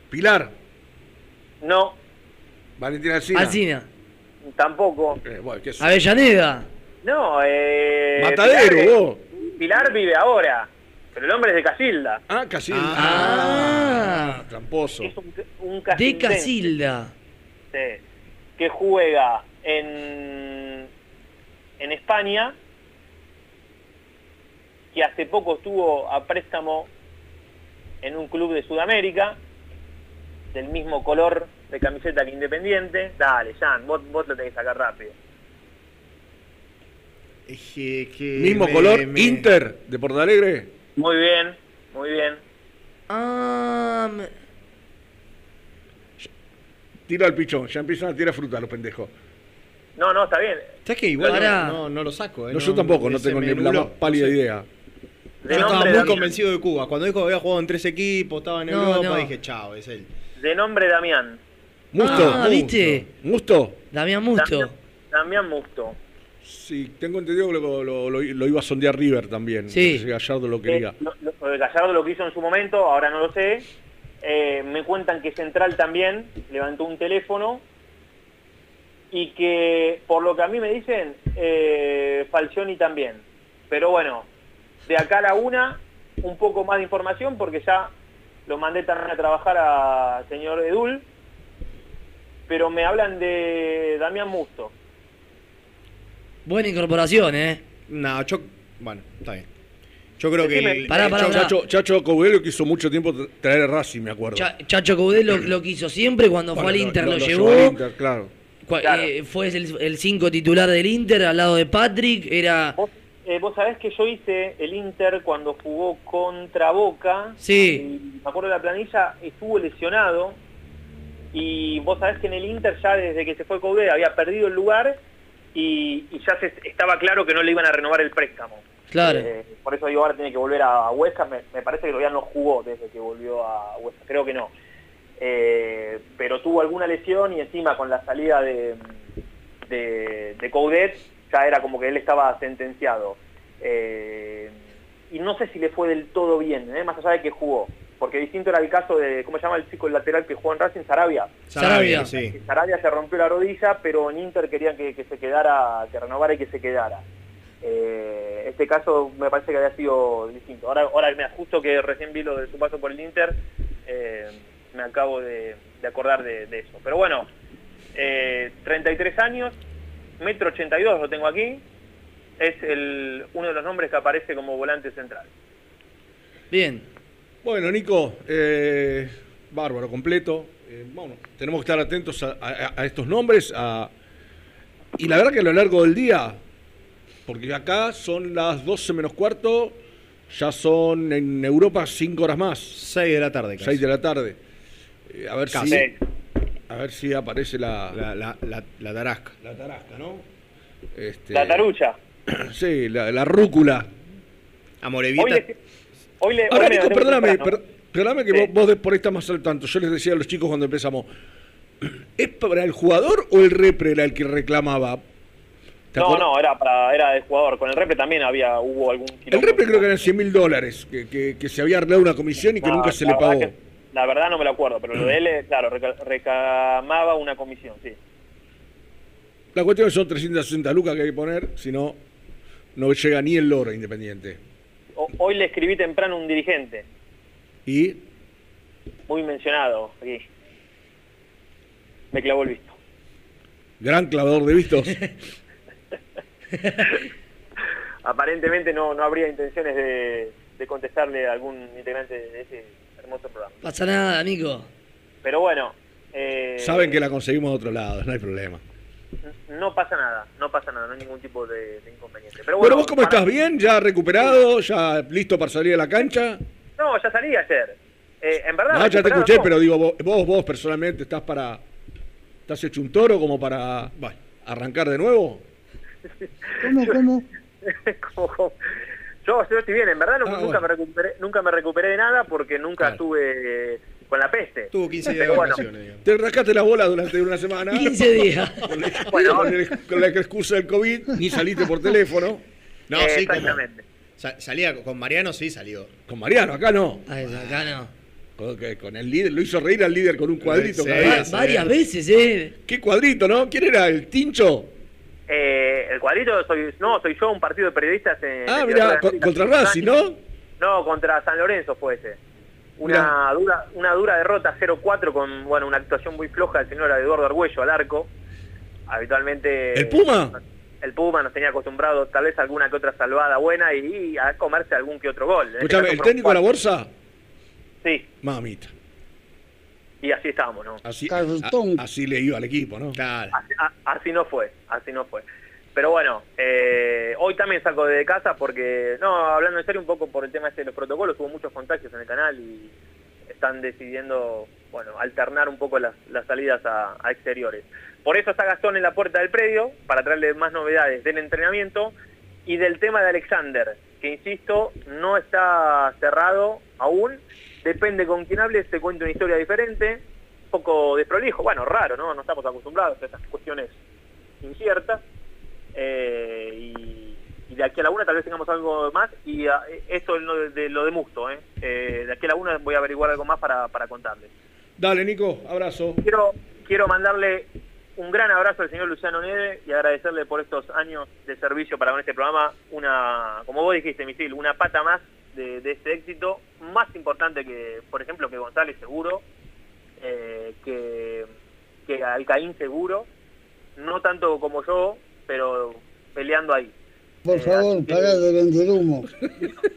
Pilar. no, Valentina Alcina. Alcina. Tampoco. Eh, bueno, ¿qué es? Avellaneda. No, eh... Matadero, Pilar, vos. Pilar vive ahora, pero el hombre es de Casilda. Ah, Casilda. Ah. tramposo. Es un, un De. Casilda. Sí, que juega en, en España, que hace poco estuvo a préstamo en un club de Sudamérica, del mismo color de camiseta que Independiente. Dale, Jan, vos, vos lo tenés que sacar rápido. Es que- que Mismo me- color, me- Inter de Porto Alegre. Muy bien, muy bien. Ah, me- Tira al pichón, ya empiezan a tirar fruta los pendejos. No, no, está bien. ¿Sabes que igual no, no, lo saco? eh? No, yo tampoco, no tengo ni la más pálida idea. De Yo estaba muy Damián. convencido de Cuba. Cuando dijo que había jugado en tres equipos, estaba en No, Europa, no. dije, chao, es él. De nombre Damián. Musto. Ah, ¿viste? Musto. Damián Musto. Damián, Damián Musto. Sí, tengo entendido que lo, lo- lo- lo iba a sondear River también. Sí. No sé si Gallardo lo quería. Eh, lo- lo- lo- Gallardo lo que hizo en su momento, ahora no lo sé. Eh, me cuentan que Central también levantó un teléfono y que, por lo que a mí me dicen, eh, Falcioni también. Pero bueno, de acá a la una, un poco más de información porque ya lo mandé también a trabajar a señor Edul, pero me hablan de Damián Musto. Buena incorporación, ¿eh? No, yo. Bueno, está bien. Yo creo que. El- Pará, pará, pará. Chacho, Chacho Cougelo que hizo mucho tiempo tra- traer a Racing, me acuerdo. Cha- Chacho Caudel lo, lo quiso siempre cuando Bueno, fue al Inter, lo, lo llevó. al Inter, claro. Cua- Claro. eh, fue el 5 titular del Inter al lado de Patrick. Era. Vos, eh, vos sabés que yo hice el Inter cuando jugó contra Boca. Sí. Y me acuerdo de la planilla, estuvo lesionado. Y vos sabés que en el Inter ya desde que se fue Coudet había perdido el lugar y, y ya se, estaba claro que no le iban a renovar el préstamo. Claro. Eh, por eso digo, ahora tiene que volver a, Huesca. Me, me parece que todavía no jugó desde que volvió a Huesca. Creo que no. Eh, pero tuvo alguna lesión y encima con la salida de, de, de Coudet ya era como que él estaba sentenciado. Eh, y no sé si le fue del todo bien, ¿eh? más allá de que jugó. Porque distinto era el caso de, ¿cómo se llama el chico el lateral que jugó en Racing? Sarabia. Sarabia. sí. Sarabia se rompió la rodilla, pero en Inter querían que, que se quedara, que renovara y que se quedara. Eh, este caso me parece que había sido distinto. Ahora, ahora me ajusto que recién vi lo de su paso por el Inter, eh, me acabo de, de acordar de, de eso. Pero bueno, eh, 33 años, metro 82 lo tengo aquí, es el, uno de los nombres que aparece como volante central. Bien. Bueno, Nico, eh, bárbaro, completo. Eh, bueno, tenemos que estar atentos a, a- a estos nombres. a- y la verdad que a lo largo del día, porque acá son las 12 menos cuarto, ya son en Europa 5 horas más. 6 de la tarde, casi. 6 de la tarde. Eh, a ver Casi. si a ver si aparece la, La, la, la, la tarasca. la tarasca, ¿no? Este, La tarucha. Sí, la, la rúcula. A Hoy le, hoy le, Ahora, hoy Nico, perdóname, per- perdóname que Sí. vos, vos de- por ahí estás más al tanto. Yo les decía a los chicos cuando empezamos, ¿es para el jugador o el repre era el que reclamaba? ¿Te No, acuerdas? no, era para era del jugador. Con el repre también había hubo algún El repre creo que eran 100 mil dólares, que, que- que se había arreglado una comisión y que No, nunca se le pagó. que- la verdad no me lo acuerdo, pero lo de él, claro, reclamaba una comisión, sí. La cuestión es que son 360 lucas que hay que poner, si no, no llega ni el loro Independiente. O- hoy le escribí temprano a un dirigente, Y muy mencionado aquí. Me clavó el visto. gran clavador de vistos. Aparentemente no, no habría intenciones de, de contestarle a algún integrante de ese hermoso programa. Pasa nada, Nico. Pero bueno, eh, Saben que la conseguimos de otro lado, no hay problema. No pasa nada, no pasa nada, no hay ningún tipo de, de inconveniente. Pero Bueno, bueno, ¿vos cómo para- estás? ¿Bien? ¿Ya recuperado? ¿Ya listo para salir a la cancha? No, ya salí ayer. Eh, en verdad. No, ya te escuché, no. pero digo, vos, vos, vos personalmente estás para... ¿Estás hecho un toro como para arrancar de nuevo? ¿Cómo, cómo? Como- como- Yo, yo estoy bien, en verdad no- Ah, nunca, bueno. me recuperé, nunca me recuperé de nada porque nunca estuve eh, con la peste. Tuvo 15 días de vacaciones. Te rascaste la bola durante una semana. 15 días. Con, el- Bueno. con el- con la excusa del COVID, ni saliste por teléfono. No, eh, sí, como. exactamente. sa- salía con Mariano, sí salió. Con Mariano, acá no. Ay, acá no. Con, el líder, lo hizo reír al líder con un cuadrito. Sí, vez. varias veces, ¿eh? ¿Qué cuadrito, no? ¿Quién era? ¿El Tincho? Eh, el cuadrito soy, no, soy yo, un partido de periodistas. En, Ah, mira, contra Racing. ¿no? No, contra San Lorenzo fue ese. Una dura, una dura derrota 0-4 con bueno una actuación muy floja del señor Eduardo Argüello al arco. Habitualmente. ¿El Puma? El Puma nos tenía acostumbrado tal vez a alguna que otra salvada buena y, y a comerse algún que otro gol. Este ¿el técnico de la bolsa? Sí, Mamita. y así estábamos, ¿no? Así, a- así le iba al equipo, ¿no? Claro. Así, a- así no fue, así no fue. Pero bueno, eh, hoy también salgo de casa porque, no, hablando en serio un poco por el tema este de los protocolos, hubo muchos contagios en el canal y están decidiendo, bueno, alternar un poco las, salidas a, exteriores. Por eso está Gastón en la puerta del predio, para traerle más novedades del entrenamiento y del tema de Alexander, que insisto, no está cerrado aún, depende con quién hable, se cuenta una historia diferente, un poco desprolijo, bueno, raro, ¿no? No estamos acostumbrados a esas cuestiones inciertas. Eh, y, y de aquí a la una tal vez tengamos algo más. Y ah, esto es lo de, de lo de Musto. ¿eh? Eh, de aquí a la una voy a averiguar algo más para, para contarles. Dale, Nico, abrazo. Quiero, quiero mandarle un gran abrazo al señor Luciano Neve y agradecerle por estos años de servicio para con este programa. Una, como vos dijiste, Misil, una pata más de, de este éxito, más importante que, por ejemplo, que González seguro, eh, que, que Alcaín seguro, no tanto como yo, pero peleando ahí. Por Eh, favor, así que- pará de vender humo.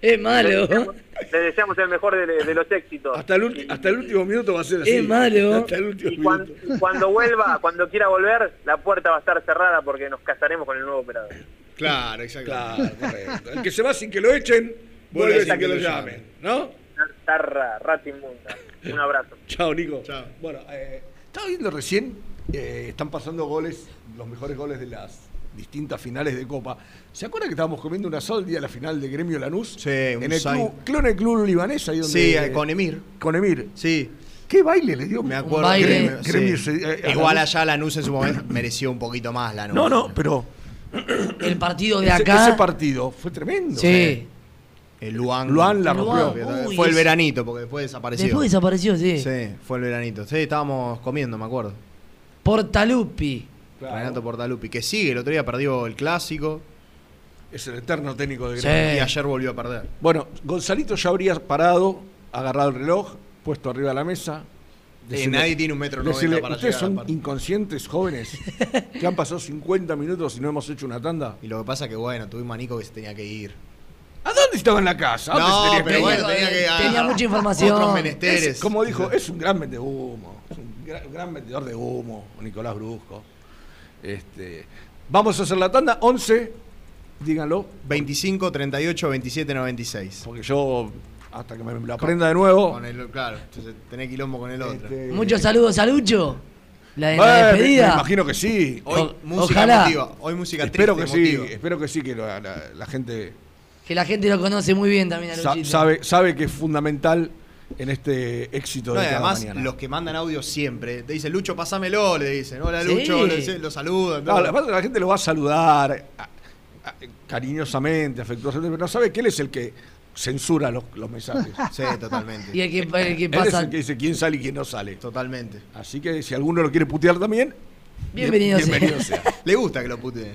Es Le malo. deseamos, le deseamos el mejor de, de los éxitos. Hasta el, ulti- hasta el último minuto va a ser así. Es malo. Hasta el último Y cuan- minuto. y cuando, vuelva, cuando quiera volver, la puerta va a estar cerrada porque nos casaremos con el nuevo operador. Claro, exacto. Claro, correcto. El que se va sin que lo echen, vuelve sin que lo llamen, ¿no? Tarra, rata inmunda. Un abrazo. Chao, Nico. Chao. Bueno, eh, estaba viendo recién, eh, están pasando goles, los mejores goles de las distintas finales de Copa. ¿Se acuerdan que estábamos comiendo un asado el día de la final de Gremio Lanús? Sí, un en el club, creo en el club libanés, ahí donde... Sí, eh, con Emir. Con Emir. Sí, ¿Qué baile le dio? me acuerdo. baile. Gremio, Gremio sí. se- eh, a Igual Lanús. allá Lanús en su momento mereció un poquito más Lanús. No, no, pero El partido de ese, acá. ese partido fue tremendo. Sí. El Luan. Luan la Luan, rompió. uy, fue el veranito, porque después desapareció. Después desapareció, sí. Sí, fue el veranito. Sí, estábamos comiendo, me acuerdo. Portalupi. Claro. Renato Portalupi, que sigue, el otro día perdió el clásico Es el eterno técnico de Sí. Gremio. y ayer volvió a perder. Bueno, Gonzalito ya habría parado, agarrado el reloj, puesto arriba de la mesa. Eh, nadie tiene un metro noventa decirle, para Ustedes llegar son aparte". inconscientes, jóvenes, que han pasado 50 minutos y no hemos hecho una tanda. Y lo que pasa que, bueno, tuvimos a Nico que se tenía que ir. ¿A dónde estaba en la casa? ¿A dónde No, se tenía pero que bueno, tenía que. Tenía mucha información. Otros Es, menesteres. como dijo, es un gran mete humo. Es un gran, gran metedor de humo, Nicolás Brusco. Este, vamos a hacer la tanda 11, díganlo, 25, 38, 27, 96. porque yo, hasta que me lo aprenda de nuevo. Con el, claro, entonces tenés quilombo con el otro. este, Muchos saludos a Lucho. La de la me- me, despedida. imagino que sí. Hoy O- música ojalá. emotiva. Hoy música espero que triste, sí, emotiva. espero que sí, que la, la- la gente Que la gente lo conoce muy bien también a sa- Luchito. sabe, sabe que es fundamental en este éxito No, de y cada además, mañana. los que mandan audio siempre, te dicen, Lucho, pasámelo, le dicen. Hola, Sí. Lucho, le dicen- lo saludan. No, la, la gente lo va a saludar a- a- cariñosamente, afectuosamente, pero no sabe que él es el que censura los, los mensajes. Sí, totalmente. Y el que, el que Él es pasa. el que dice quién sale y quién no sale. Totalmente. Así que si alguno lo quiere putear también, Bienvenido bien- sea. bienvenido sea. Le gusta que lo putee.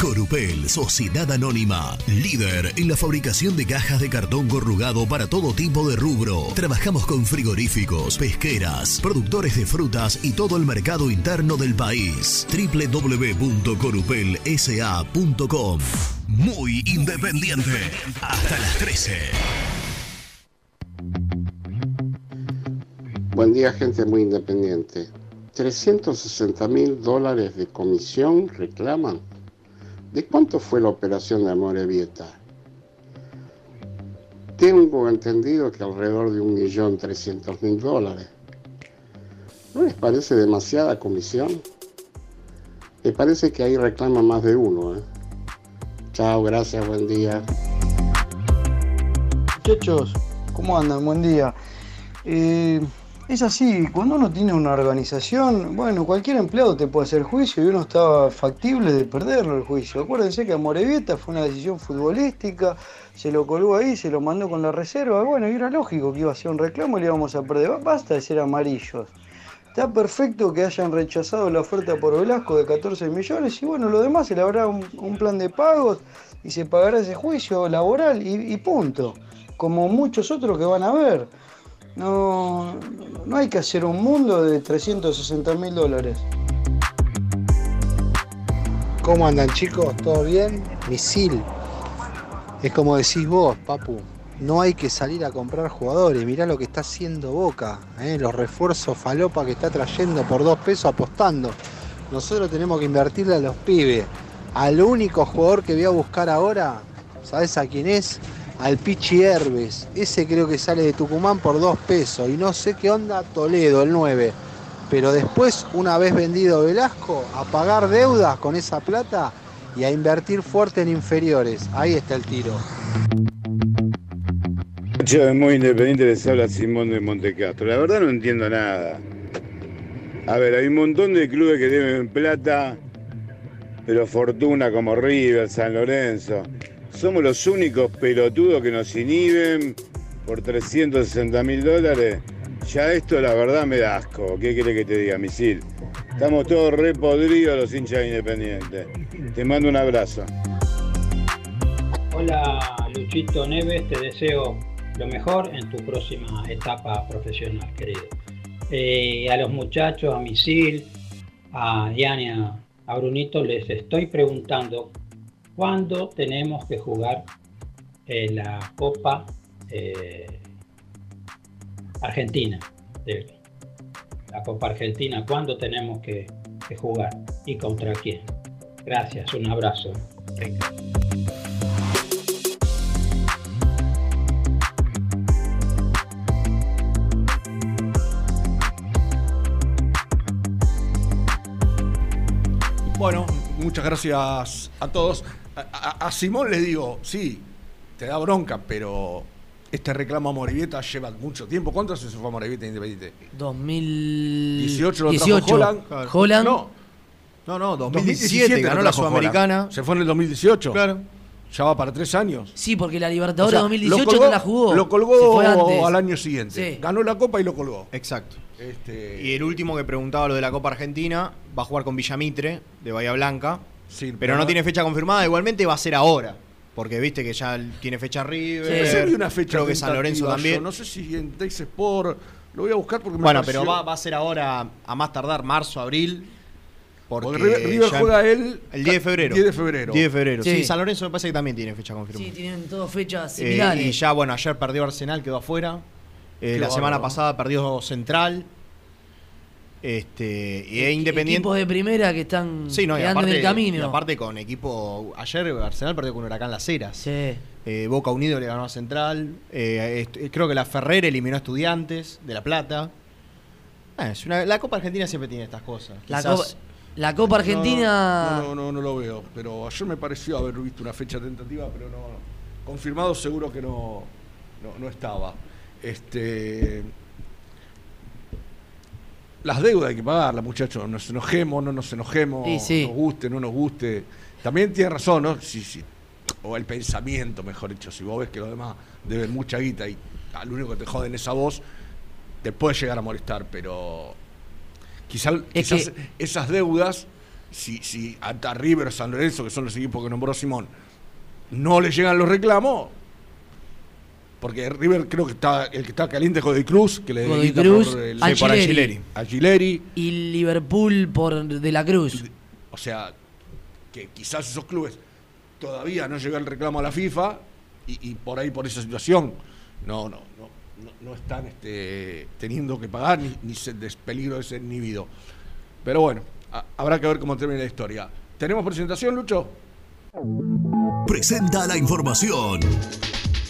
Corupel, Sociedad Anónima, líder en la fabricación de cajas de cartón corrugado para todo tipo de rubro. Trabajamos con frigoríficos, pesqueras, productores de frutas y todo el mercado interno del país. www.corupelsa.com Muy independiente. Hasta las 13. Buen día, gente muy independiente. 360 mil dólares de comisión reclaman. ¿De cuánto fue la operación de Amorebieta? Tengo entendido que alrededor de un millón trescientos mil dólares. ¿No les parece demasiada comisión? Me parece que ahí reclama más de uno. ¿eh? Chao, gracias, buen día. Muchachos, ¿cómo andan? Buen día. Eh, es así, cuando uno tiene una organización, bueno, cualquier empleado te puede hacer juicio y uno estaba factible de perderlo el juicio. Acuérdense que a Morevieta fue una decisión futbolística, se lo colgó ahí, se lo mandó con la reserva, bueno, y era lógico que iba a ser un reclamo y le íbamos a perder. Basta de ser amarillos. Está perfecto que hayan rechazado la oferta por Velasco de 14 millones y bueno, lo demás se le habrá un, plan de pagos y se pagará ese juicio laboral y punto. Como muchos otros que van a ver. No, no hay que hacer un mundo de 360 mil dólares. ¿Cómo andan chicos? ¿Todo bien? Misil. Es como decís vos, Papu. No hay que salir a comprar jugadores. Mirá lo que está haciendo Boca. ¿eh? Los refuerzos falopa que está trayendo por dos pesos apostando. Nosotros tenemos que invertirle a los pibes. Al único jugador que voy a buscar ahora, ¿sabes a quién es? Al Pichi Herbes. Ese creo que sale de Tucumán por dos pesos. Y no sé qué onda Toledo, el 9. Pero después, una vez vendido Velasco, a pagar deudas con esa plata y a invertir fuerte en inferiores. Ahí está el tiro. De muy independiente les habla Simón de Montecastro. La verdad no entiendo nada. A ver, hay un montón de clubes que deben plata, pero fortuna como River, San Lorenzo. Somos los únicos pelotudos que nos inhiben por 360 mil dólares. Ya esto la verdad me da asco. ¿Qué quiere que te diga, misil? Estamos todos re podridos los hinchas independientes. Te mando un abrazo. Hola Luchito Neves, te deseo lo mejor en tu próxima etapa profesional, querido. Eh, a los muchachos, a Misil, a Diana, a Brunito, les estoy preguntando cuándo tenemos que jugar en la Copa eh, Argentina. la Copa Argentina, ¿cuándo tenemos que, que jugar y contra quién? Gracias, un abrazo. Bueno, muchas gracias a todos. A, Simón le digo, sí, te da bronca, pero este reclamo a Morevieta lleva mucho tiempo. ¿Cuánto hace se fue a Morevieta Independiente? 2018 18 lo trajo Holland. Holland. No. No, no, 2017 2017 ganó la Sudamericana. Holland. Se fue en el 2018. Claro. Ya va para tres años. Sí, porque la Libertadores O sea, 2018 lo colgó- no la jugó. Lo colgó al año siguiente. Sí. Ganó la Copa y lo colgó. Exacto. Este, Y el último que preguntaba lo de la Copa Argentina, va a jugar con Villamitre, de Bahía Blanca. Sí, pero no tiene fecha confirmada, igualmente va a ser ahora. Porque viste que ya tiene fecha River. Recién vi una fecha Creo que San Lorenzo también. yo, No sé si en Tex Sport. Lo voy a buscar porque me Bueno, pareció- pero va, va a ser ahora a más tardar marzo, abril. Porque, Porque River- juega el- el 10 de febrero. 10 de febrero. 10 de febrero. Sí. Sí. San Lorenzo me parece que también tiene fecha confirmada. Sí, tienen todas fechas Eh, similares. y ya, bueno, ayer perdió Arsenal, quedó afuera. Eh, la semana pasada perdió Central. Este, y es Independiente. Equipos de primera que están Sí, no, y quedando aparte, en el camino. y aparte con equipo. Ayer Arsenal perdió con Huracán Las Heras. Eh, Boca Unido le ganó a Central. Eh, est- creo que la Ferrer eliminó a Estudiantes de La Plata. Ah, es una- la Copa Argentina siempre tiene estas cosas. La Quizás- Copa- la Copa Argentina- No, no, no, no lo veo. Pero ayer me pareció haber visto una fecha tentativa, pero no. Confirmado seguro que no, no, no estaba. Este. Las deudas hay que pagarlas, muchachos. No nos enojemos, no nos enojemos. Sí, sí. Nos guste, no nos guste. También tiene razón, ¿no? Sí, sí. O el pensamiento, mejor dicho. Si vos ves que los demás deben mucha guita y al único que te joden esa voz, te puede llegar a molestar, pero quizá, Es quizás que- esas deudas, si, si a, a River o San Lorenzo, que son los equipos que nombró Simón, no le llegan los reclamos, porque River creo que está el que está caliente es Godoy Cruz, que le Godoy Cruz, por el- a por Gileri. A Gileri. Y Liverpool por De la Cruz. O sea, que quizás esos clubes todavía no llegó el reclamo a la FIFA y, y por ahí, por esa situación, no, no, no, no, no están este, teniendo que pagar ni, ni se des peligro de ser inhibido. Pero bueno, a- habrá que ver cómo termina la historia. ¿Tenemos presentación, Lucho? Presenta la información.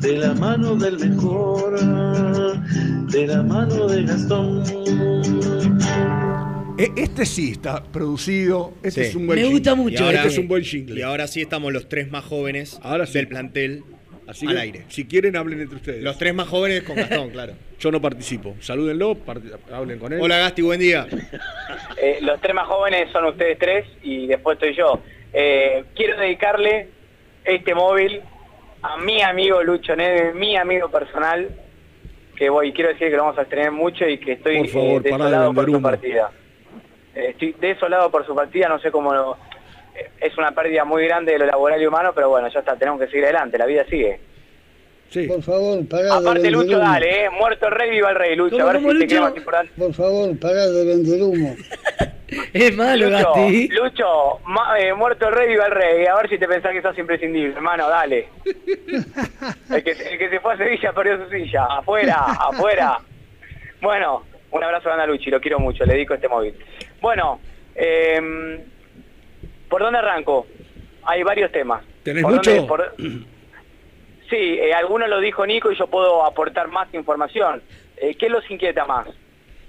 de la mano del mejor, de la mano de Gastón. E- Este sí está producido, este Sí. es un buen Me jingle. gusta mucho Y ahora, Este es un buen jingle. y ahora sí estamos los tres más jóvenes Ahora sí. del plantel Así al que, aire. Si quieren, hablen entre ustedes. Los tres más jóvenes con Gastón, claro. Yo no participo. Salúdenlo, part- hablen con él. Hola Gasti, buen día. Eh, los tres más jóvenes son ustedes tres y después estoy yo. Eh, quiero dedicarle este móvil a mi amigo Lucho Neve, mi amigo personal, que voy, quiero decir que lo vamos a estrenar mucho y que estoy Por favor, eh, desolado por su partida. Eh, estoy desolado por su partida, no sé cómo lo- eh, es una pérdida muy grande de lo laboral y humano, pero bueno, ya está, tenemos que seguir adelante, la vida sigue. Por favor, pará Aparte de Lucho, humo. dale, eh, muerto el rey, viva el rey, Lucho, a ver si te queda más importante. Por favor, pará de vender humo. Es malo, Lucho, Gasti. Lucho, ma- eh, muerto el rey, viva el rey. A ver si te pensás que sos imprescindible, hermano, dale. El que, el que se fue a Sevilla perdió su silla. Afuera, afuera. Bueno, un abrazo a Luchi, lo quiero mucho, le dedico este móvil. Bueno, eh, ¿por dónde arranco? Hay varios temas. ¿Tenés ¿Por mucho? dónde- por- Sí, eh, alguno lo dijo Nico y yo puedo aportar más información. Eh, ¿Qué los inquieta más?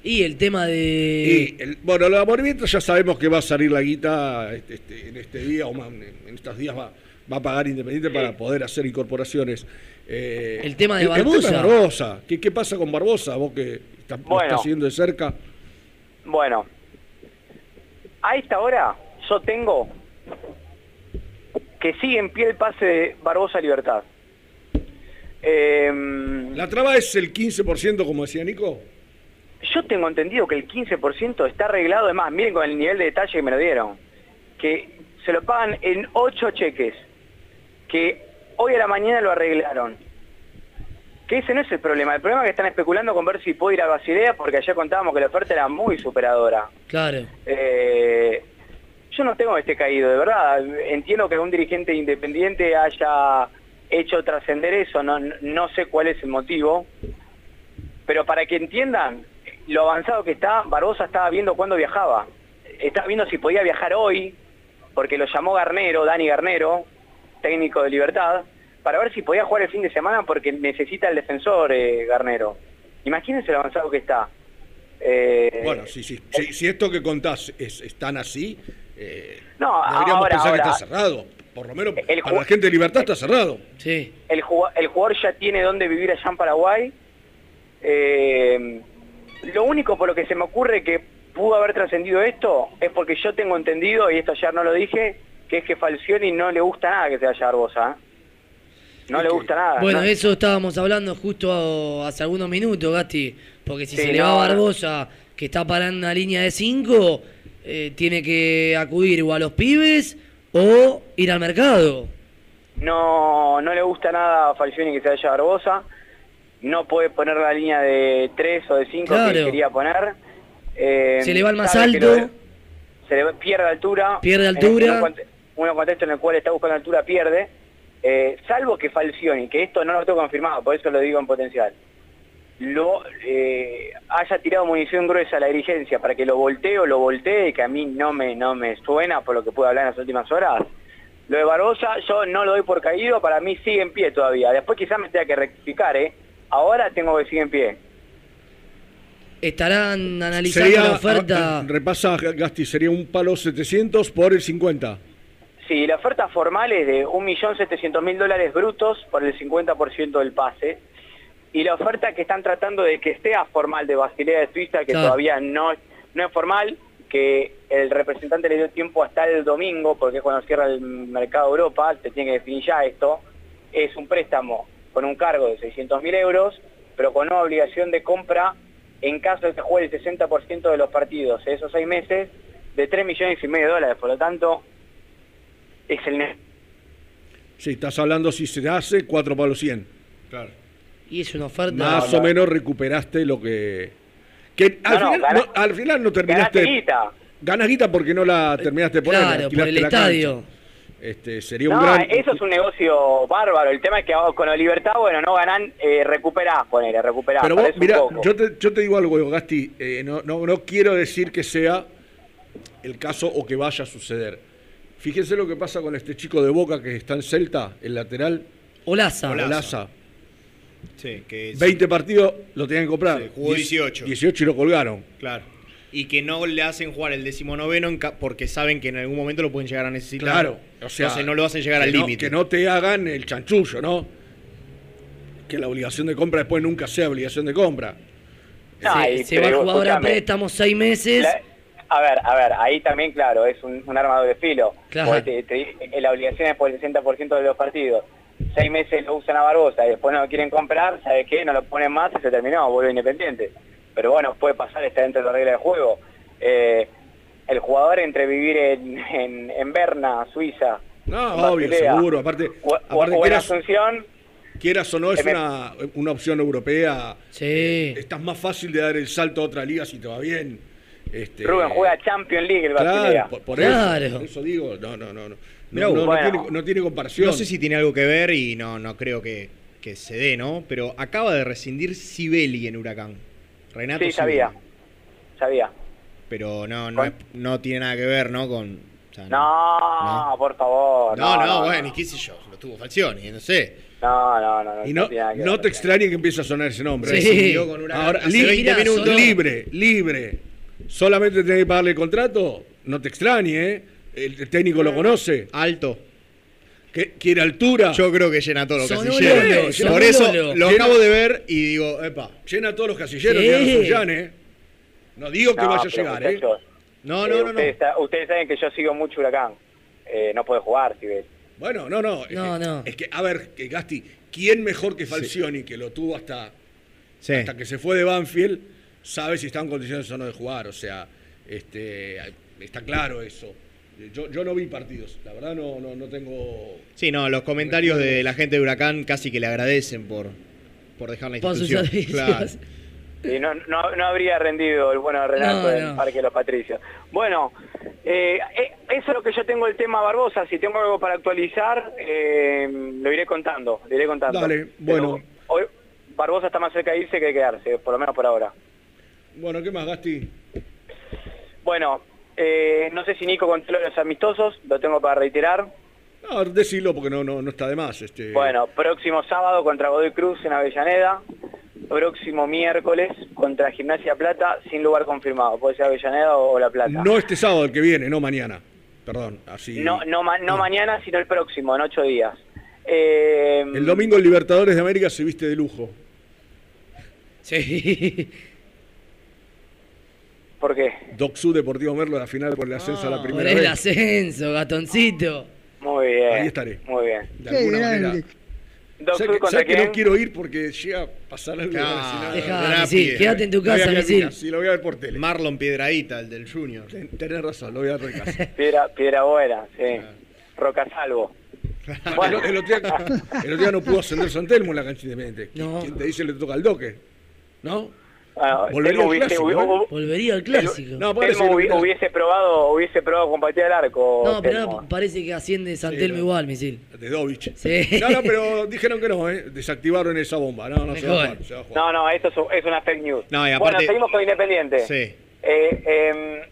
Y el tema de. Y el- bueno, la Morevieta ya sabemos que va a salir la guita este, este, en este día o más, en estos días va, va a pagar Independiente para poder hacer incorporaciones. Eh, El tema de el- el Barbosa. tema de Barbosa. ¿Qué, qué pasa con Barbosa? Vos que Bueno. estás siguiendo de cerca. Bueno, a esta hora yo tengo que sigue en pie el pase de Barbosa a Libertad. Em, ¿La traba es el 15%, como decía Nico? Yo tengo entendido que el 15% está arreglado, además, miren con el nivel de detalle que me lo dieron, que se lo pagan en 8 cheques, que hoy a la mañana lo arreglaron. Que ese no es el problema, el problema es que están especulando con ver si puede ir a Basilea, porque ayer contábamos que la oferta era muy superadora. Claro. Eh, yo no tengo este caído, de verdad. Entiendo que un dirigente independiente haya hecho trascender eso, no, no sé cuál es el motivo. Pero para que entiendan lo avanzado que está, Barbosa estaba viendo cuándo viajaba. Estaba viendo si podía viajar hoy, porque lo llamó Garnero, Dani Garnero, técnico de Libertad, para ver si podía jugar el fin de semana porque necesita el defensor eh, Garnero. Imagínense lo avanzado que está. Eh, Bueno, sí, sí. Si, si esto que contás es, están así, eh, No, deberíamos ahora, pensar ahora, que está cerrado. Por lo menos el para la gente de Libertad está cerrado. Sí. el, el jugador ya tiene dónde vivir allá en Paraguay. Eh, lo único por lo que se me ocurre que pudo haber trascendido esto es porque yo tengo entendido, y esto ayer no lo dije, que es que Falcioni no le gusta nada que se vaya Barbosa. ¿eh? No le gusta nada. Bueno, ¿no? eso estábamos hablando justo hace algunos minutos, Gasti. Porque si Sí, se le va a. Barbosa, que está parando una línea de 5, tiene que acudir o a los pibes o ir al mercado. No, no le gusta nada a Falcioni que se vaya Barbosa. No puede poner la línea de 3 o de 5 que Claro. quería poner. Eh, Se le va al más alto. lo- se le va- pierde altura. Pierde En altura. un cont- Un contexto en el cual está buscando altura pierde. Eh, salvo que Falcioni, que esto no lo tengo confirmado, por eso lo digo en potencial, lo eh, haya tirado munición gruesa a la dirigencia para que lo voltee o lo voltee, que a mí no me, no me suena por lo que pude hablar en las últimas horas. Lo de Barbosa yo no lo doy por caído, para mí sigue en pie todavía. Después quizás me tenga que rectificar, ¿eh? Ahora tengo que seguir en pie. Estarán analizando Sería, la oferta. ah, repasa Gasti, sería un palo 700 por el 50. Sí, la oferta formal es de 1.700.000 dólares brutos por el 50% del pase. Y la oferta que están tratando de que sea formal de Basilea de Suiza, que Claro. todavía no, no es formal, que el representante le dio tiempo hasta el domingo, porque es cuando cierra el mercado de Europa, se tiene que definir ya esto, es un préstamo con un cargo de 600.000 euros, pero con una obligación de compra en caso de que juegue el 60% de los partidos de esos seis meses, de 3 millones y medio de dólares. Por lo tanto, es el Sí, estás hablando si se hace 4 palos 100. Claro. Y es una oferta. Más o menos recuperaste lo que. que al, No, no, final, gana- no, al final no terminaste. ganaste guita. Ganas guita porque no la terminaste de poner. Claro, por el estadio. cancha. Este, sería un gran. eso es un negocio bárbaro. El tema es que con la libertad, bueno, no ganan, eh, recuperás, ponele, recuperás. Pero vos, yo te, yo te digo algo, Gasti, eh, no, no, no quiero decir que sea el caso o que vaya a suceder. Fíjense lo que pasa con este chico de Boca que está en Celta, el lateral. Olaza. Olaza. Sí, que 20 partidos lo tenían que comprar. jugó Diez- 18. 18 y lo colgaron. Claro. Y que no le hacen jugar el decimonoveno en ca- porque saben que en algún momento lo pueden llegar a necesitar. Claro. O sea, Entonces no lo hacen llegar al no- límite. Que no te hagan el chanchullo, ¿no? Que la obligación de compra después nunca sea obligación de compra. No, se va el jugador a préstamo seis meses. la- a ver, a ver, ahí también, claro, es un, un arma de doble filo. Claro. Porque te- te- la obligación es por el 60% de los partidos. Seis meses lo usan a Barbosa y después no lo quieren comprar, ¿sabes qué? No lo ponen más y se terminó, vuelve independiente. Pero bueno, puede pasar, está dentro de la regla del juego. Eh, el jugador entre vivir en, en, en Berna, Suiza, No, en obvio, Basilea, seguro. Aparte, o, aparte o en quieras, Asunción, quieras o no, es Eh, una, una opción europea. Sí. Estás más fácil de dar el salto a otra liga si te va bien. Este, Rubén juega Champions League el Basilea. Claro, por, por Claro. eso, por eso digo, no, no, no. no. Mirá No, tiene, no tiene comparación. No sé si tiene algo que ver y no, no creo que, que se dé, ¿no? Pero acaba de rescindir Sibeli en Huracán. Renato Sí, sabía, sabía. Pero no, no, es- no tiene nada que ver, ¿no? Con. o sea, No, por favor. No, no, bueno, y qué sé yo, lo tuvo Falcioni, no sé. No, no, no. Y no, no te extrañe que empiece a sonar ese nombre. Sí. Rescindió con Huracán Ahora, hace li- 20 minutos. libre, libre. Solamente tenés que pagarle el contrato. No te extrañe, ¿eh? El, el técnico lo conoce. Alto. Que, quiere altura. Yo creo que llena todos los Sonó casilleros. Lolo, Por eso Lolo. lo acabo de ver y digo, epa. Llena todos los casilleros Sí. que no Sollán, ¿eh? No digo que No, vaya a llegar, ¿eh? muchachos, No, eh, no, no, no. ustedes, sa- ustedes saben que yo sigo mucho Huracán. Eh, no puede jugar, si ves. Bueno, no, no. Es No, que, no. Es que, a ver, que Gasti, ¿quién mejor que Falcioni, que lo tuvo hasta, Sí. hasta que se fue de Banfield, sabe si está en condiciones o no de jugar? O sea, este, está claro eso. Yo, yo no vi partidos, la verdad no, no, no tengo... Sí, no, los comentarios de la gente de Huracán casi que le agradecen por, por dejar la Por sus institución. Claro. Y no, no, no habría rendido el bueno de Renato No, en no. el Parque de los Patricios. Bueno, eh, eh, eso es lo que yo tengo el tema Barbosa. Si tengo algo para actualizar, eh, lo iré contando. Lo iré contando. Dale, bueno. Pero hoy Barbosa está más cerca de irse que de quedarse, por lo menos por ahora. Bueno, ¿qué más, Gasti? Bueno, eh, no sé si Nico contó los amistosos, lo tengo para reiterar. No, decilo porque no, no, no está de más. Este, Bueno, próximo sábado contra Godoy Cruz en Avellaneda. Próximo miércoles contra Gimnasia Plata, sin lugar confirmado. Puede ser Avellaneda o, La Plata. No este sábado, el que viene, no mañana. Perdón, así... No, no, ma- no mañana, sino el próximo, en ocho días. Eh, El domingo el Libertadores de América se viste de lujo. Sí. ¿Por qué? Doxu Deportivo Merlo, la final por el ascenso a la Por primera el vez. ascenso, gatoncito. Muy bien. Ahí estaré. Muy bien. De alguna manera. Doc que, contra no quiero ir porque llega a pasar algo. Rápido. Misil, quédate en tu casa, Misil. Sí, lo voy a ver por tele. Marlon Piedradita, el del Junior. Ten- Tenés razón, lo voy a ver en casa. Piedra, Piedra Buena, sí. Roca Salvo. El, el otro día, el otro día no pudo ascender San Telmo en la cancha independiente. No. ¿Quién te dice le toca al doque? ¿No? Ah, Volvería al hubiese, clásico, hubi- ¿eh? Volvería al clásico. No, hubiese probado, hubiese probado con patear al arco. No, pero ahora parece que asciende San Sí, Telmo no. igual, misil. De Dovich. Sí. No, no, pero dijeron que no, ¿eh? Desactivaron esa bomba. No, no se va a jugar. Se va a jugar. No, no, eso es, es una fake news. No, y Bueno, seguimos con Independiente. Sí. Eh, em,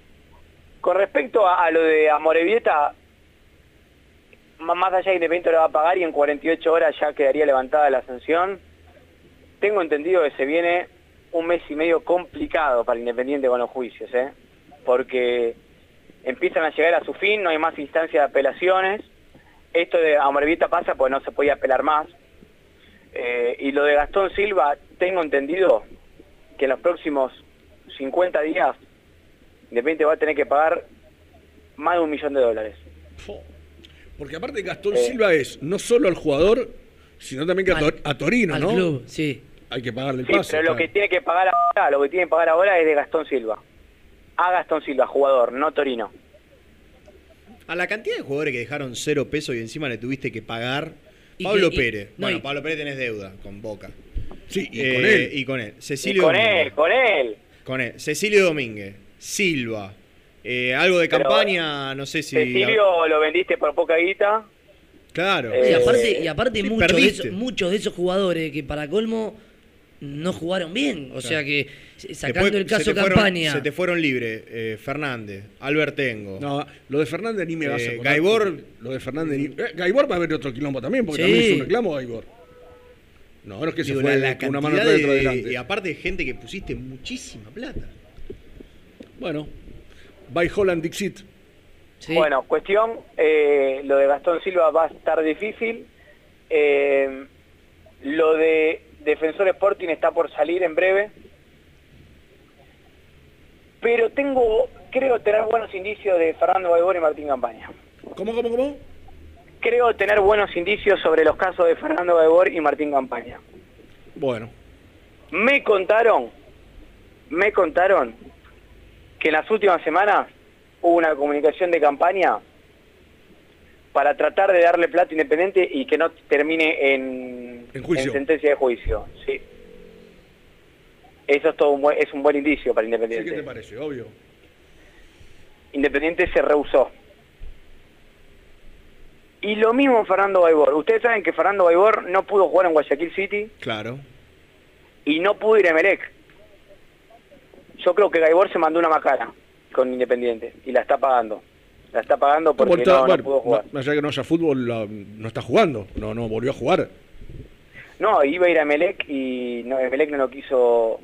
con respecto a, a lo de Amorebieta, ma- más allá de Independiente lo va a pagar y en 48 horas ya quedaría levantada la sanción. Tengo entendido que se viene un mes y medio complicado para Independiente con los juicios, ¿eh? porque empiezan a llegar a su fin, no hay más instancias de apelaciones. Esto de Amorebieta pasa porque no se podía apelar más. Eh, y lo de Gastón Silva, tengo entendido que en los próximos 50 días Independiente va a tener que pagar más de un millón de dólares. Porque aparte Gastón Eh. Silva es no solo al jugador, sino también que a, Tor- a Torino, Al ¿no? club, sí. Hay que pagarle el Sí, pase. pero lo que tiene que pagar ahora, lo que tiene que pagar ahora es de Gastón Silva. A Gastón Silva, jugador, no Torino. A la cantidad de jugadores que dejaron cero pesos y encima le tuviste que pagar. Y Pablo que- y- Pérez. no, bueno, y- Pablo Pérez tenés deuda con Boca. Sí, y Eh, con él. Y con él. Y Cecilio con Domínguez. él, con él. Con él. Cecilio Domínguez. Silva. Eh, algo de Pero- campaña, no sé si. Cecilio lo vendiste por poca guita. Claro. Eh, Y aparte, y aparte sí, muchos, de perdiste. esos, muchos de esos jugadores que para colmo no jugaron bien. O sea que sacando Después el caso se fueron- campaña. se te fueron libres. eh, Fernández, Albertengo. No, lo de Fernández ni me vas a Eh, acordar, Gaibor- Lo de Fernández ni... eh, Gaibor va a haber otro quilombo también, porque Sí. también hizo un reclamo Gaibor. No, no es que se fue la, la con una mano de- adelante. Y aparte, gente que pusiste muchísima plata. Bueno, by Holland Dixit. Sí. Bueno, cuestión, eh, lo de Gastón Silva va a estar difícil. Eh, lo de Defensor Sporting está por salir en breve. Pero tengo, creo tener buenos indicios de Fernando Baibor y Martín Campaña. ¿Cómo, cómo, cómo? Creo tener buenos indicios sobre los casos de Fernando Baibor y Martín Campaña. Bueno, Me contaron, me contaron que en las últimas semanas hubo una comunicación de campaña para tratar de darle plata independiente y que no termine en, En juicio. sentencia de juicio. Sí. Eso es todo un buen, es un buen indicio para ¿sí, ¿qué te Independiente. parece? Obvio. Independiente se rehusó. Y lo mismo Fernando Baibor. Ustedes saben que Fernando Baibor no pudo jugar en Guayaquil City Claro. y no pudo ir a Emelec. Yo creo que Gaibor se mandó una macana con Independiente y la está pagando. La está pagando porque no, no bueno, pudo jugar. Más allá que no haya fútbol, la- no está jugando. No, no volvió a jugar. No, iba a ir a Emelec y no, Emelec no lo quiso,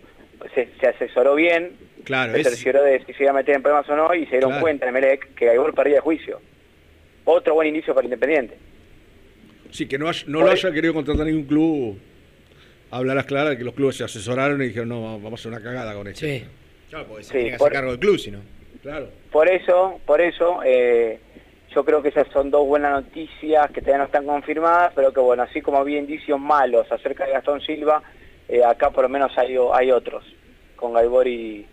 se, se asesoró bien, Claro, se es- cercioró de si se iba a meter en problemas o no y se dieron Claro. cuenta en Emelec que Gaibor perdía el juicio. Otro buen inicio para Independiente. Sí, que no, haya- no lo haya querido contratar ningún club. Hablar las claras de que los clubes se asesoraron y dijeron, no, vamos a hacer una cagada con esto. Sí. Claro, porque se Sí, tiene que por- hacer cargo del club, si no. Por eso, por eso, eh, yo creo que esas son dos buenas noticias que todavía no están confirmadas, pero que bueno, así como había indicios malos acerca de Gastón Silva, eh, acá por lo menos hay, otros, con Gaibor y,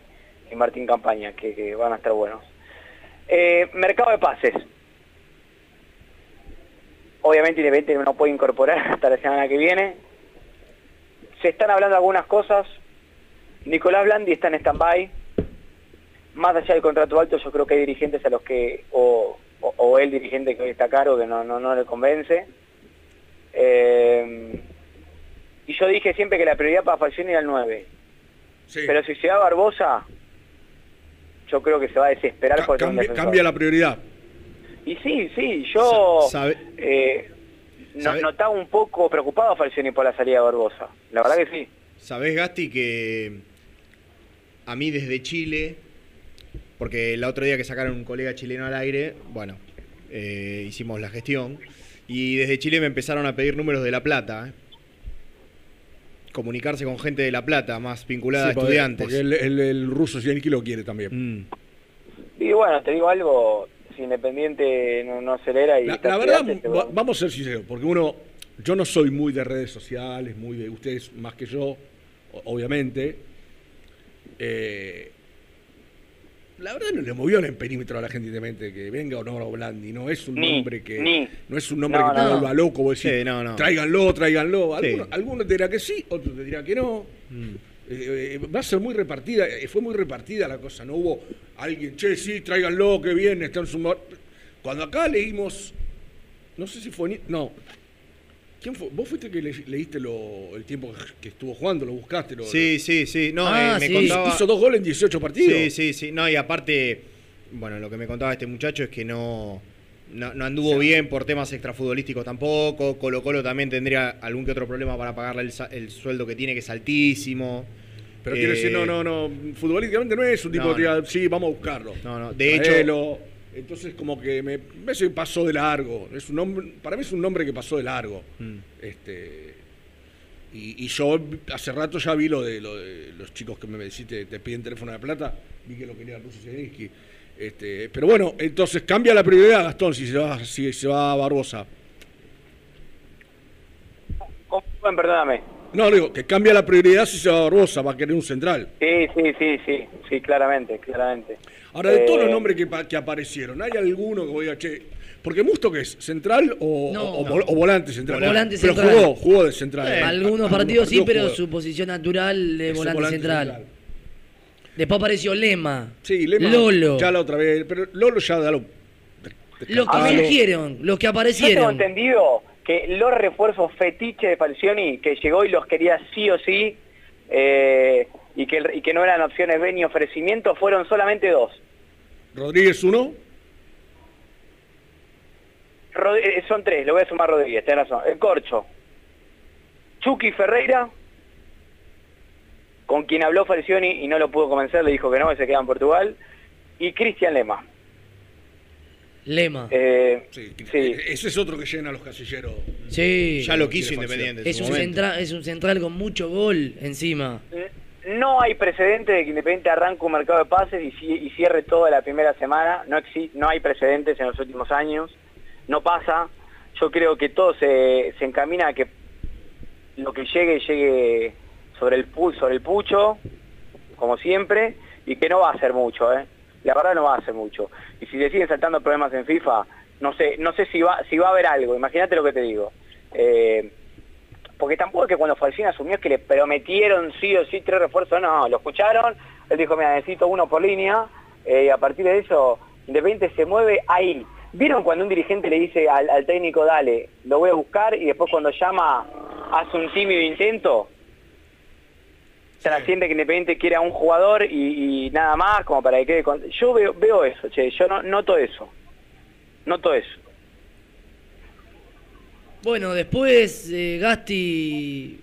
Martín Campaña, que, que van a estar buenos. Eh, mercado de pases. Obviamente Independiente no puede incorporar hasta la semana que viene. Se están hablando algunas cosas. Nicolás Blandi está en stand-by. Más allá del contrato alto, yo creo que hay dirigentes a los que, o, o, o el dirigente que hoy está a cargo, que no, no, no le convence. Eh, y yo dije siempre que la prioridad para Falcioni era el 9. Pero si se va Barbosa, yo creo que se va a desesperar por tener un Cambia, cambia la prioridad. Y sí, sí, yo Sa- eh, no- notaba un poco preocupado a Falcioni por la salida de Barbosa. La verdad que sí. ¿Sabés, Gasti, que a mí desde Chile, porque el otro día que sacaron un colega chileno al aire, bueno, eh, hicimos la gestión, y desde Chile me empezaron a pedir números de La Plata, ¿eh? comunicarse con gente de La Plata, más vinculada Sí, a porque- estudiantes. Porque el, el, el ruso Zielski lo quiere también. Y bueno, te digo algo, si Independiente no, no acelera y La, la verdad, va- vamos a ser sinceros, porque uno, yo no soy muy de redes sociales, muy de ustedes más que yo, obviamente. Eh, la verdad no le movió el perímetro a la gente independiente que venga o no Blandi, no es un Ni, nombre que ni. no es un nombre No, que te no, vuelva loco, vos decís, Sí, no, no. tráiganlo, tráiganlo. Sí. Algunos, algunos te dirán que sí, otros te dirán que no. Eh, eh, va a ser muy repartida, eh, fue muy repartida la cosa, no hubo alguien, che, sí, tráiganlo, que viene, está en su... mar-". Cuando acá leímos, no sé si fue, ni- no, ¿quién fue? ¿Vos fuiste que le- leíste lo, el tiempo que estuvo jugando, lo buscaste? Lo, Sí, sí, sí. No, Ah, eh, me sí. contaba... Hizo dos goles en 18 partidos. Sí, sí, sí. No, y aparte, bueno, lo que me contaba este muchacho es que no, no, no anduvo bien por temas extrafutbolísticos tampoco. Colo Colo también tendría algún que otro problema para pagarle el, el sueldo que tiene, que es altísimo. Pero quiero decir, no, no, no, futbolísticamente no es un tipo no, que diga, sí, vamos a buscarlo. No, no, de hecho-. Entonces, como que me, me pasó de largo. Es un nombre, para mí es un nombre que pasó de largo. Mm. Este, y, y yo hace rato ya vi lo de, lo de los chicos que me decís, te, te piden teléfono de plata, vi que lo quería Russo Zielinski. Este, pero bueno, entonces cambia la prioridad, Gastón, si se va, si se va a Barbosa. Perdóname. No, digo, que cambia la prioridad si se va a Barbosa, va a querer un central. Sí, sí, sí, sí, sí, claramente, claramente. Ahora, de todos los Eh, nombres que, pa- que aparecieron, ¿hay alguno que voy a che? Porque Musto que es central o, No. o- o vol- o volante central. Volante pero central. jugó, jugó de central. Eh, Eh, algunos partidos sí, pero jugó. su posición natural de Es volante, volante central. central. Después apareció Lema. Sí, Lema, Lolo. Ya la otra vez, pero Lolo ya da lo. Los que surgieron, los que Yo tengo aparecieron. entendido que los refuerzos fetiche de Falcioni, que llegó y los quería sí o sí, eh, y, que, y que no eran opciones B ni ofrecimiento, fueron solamente dos. Rodríguez uno. Rod- eh, son tres, le voy a sumar Rodríguez, tenés razón. El Corcho, Chucky Ferreira, con quien habló Falcioni y no lo pudo convencer, le dijo que no, que se queda en Portugal, y Cristian Lema. Lema. Eh, sí. sí. Ese es otro que llena los casilleros. Sí. Ya lo quiso Independiente. en Es un, central, es un central con mucho gol encima. No hay precedente de que Independiente arranque un mercado de pases y, ci- y cierre toda la primera semana. No, no hay precedentes en los últimos años. No pasa. Yo creo que todo se, encamina a que lo que llegue, llegue sobre el, sobre el pucho, como siempre, y que no va a ser mucho, ¿eh? La verdad no va a ser mucho. Y si le siguen saltando problemas en FIFA, no sé, no sé si va, si va a haber algo. Imagínate lo que te digo. Eh, porque tampoco es que cuando Falcín asumió es que le prometieron sí o sí tres refuerzos, no, lo escucharon, él dijo, mira, necesito uno por línea, eh, y a partir de eso, Independiente se mueve ahí. ¿Vieron cuando un dirigente le dice al, técnico, dale, lo voy a buscar, y después cuando llama, hace un tímido intento? Trasciende que Independiente quiere a un jugador y, nada más, como para que quede con... Yo veo, eso, che, yo no, noto eso. Noto eso. Bueno, después eh, Gasti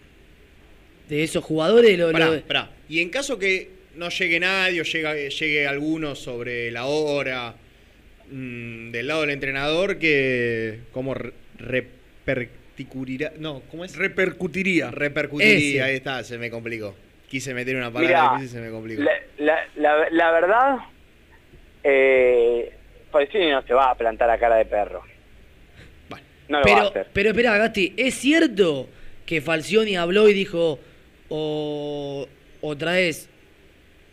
de esos jugadores lo, Pará, lo- pará. Y en caso que no llegue nadie o llegue, llegue alguno sobre la hora mm, del lado del entrenador, que ¿cómo re- repercutirá? No, ¿cómo es? Repercutiría. Repercutiría, Ese. ahí está, se me complicó. Quise meter una palabra Mirá, difícil y se me complicó. La, la, la, la verdad, eh, no se va a plantar a cara de perro. No lo va a pero, hacer. pero espera, Gasti, ¿es cierto que Falcioni habló y dijo o, o traes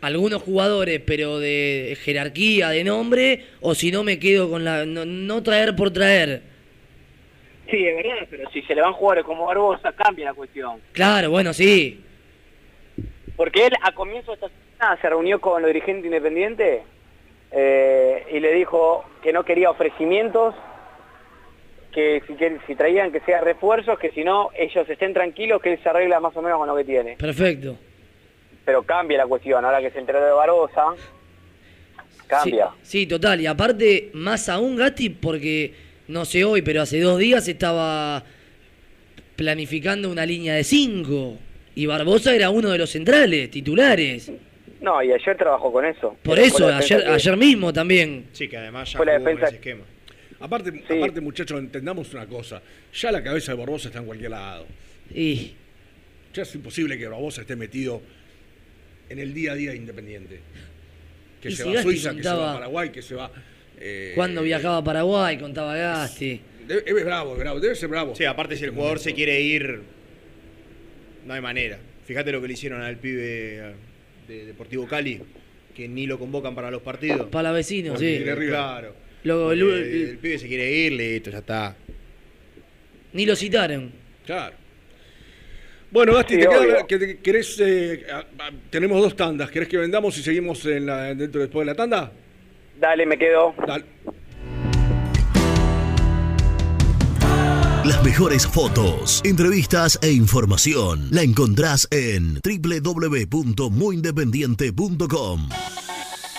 algunos jugadores pero de jerarquía, de nombre, o si no me quedo con la... no, no traer por traer? Sí, es verdad, pero si se le van jugadores como Barbosa, cambia la cuestión. Claro, bueno, sí. Porque él a comienzo de esta semana se reunió con los dirigentes independientes eh, y le dijo que no quería ofrecimientos, que si, que si traían que sea refuerzos, que si no ellos estén tranquilos, que él se arregla más o menos con lo que tiene. Perfecto. Pero cambia la cuestión, ahora que se enteró de Barbosa, cambia. Sí, sí, total. Y aparte, más aún Gatti, porque no sé hoy, pero hace dos días estaba planificando una línea de cinco. Y Barbosa era uno de los centrales, titulares. No, y ayer trabajó con eso. Por eso, ayer, que- ayer mismo también. Sí, que además ya Fue la defensa- ese esquema. Aparte, aparte, muchachos, entendamos una cosa. Ya la cabeza de Barbosa está en cualquier lado. Y Ya es imposible que Barbosa esté metido en el día a día de Independiente. Que Y se si va a Suiza, que se va contaba- a Paraguay, que se va... eh, Cuando viajaba a Paraguay, contaba Gasti. debe- es bravo, es bravo, debe ser bravo. Sí, aparte si el jugador se quiere ir, no hay manera. Fíjate lo que le hicieron al pibe de Deportivo Cali, que ni lo convocan para los partidos. Para vecino, Porque sí. Claro. Lo- Porque lo- el, el pibe se quiere ir, listo, ya está. Ni lo citaron. Claro. Bueno, Gasti, Sí, te queda- que querés, eh, a- a- tenemos dos tandas. ¿Querés que vendamos y seguimos en la- dentro después de la tanda? Dale, me quedo. Dale. Las mejores fotos, entrevistas e información la encontrás en www.muyindependiente.com.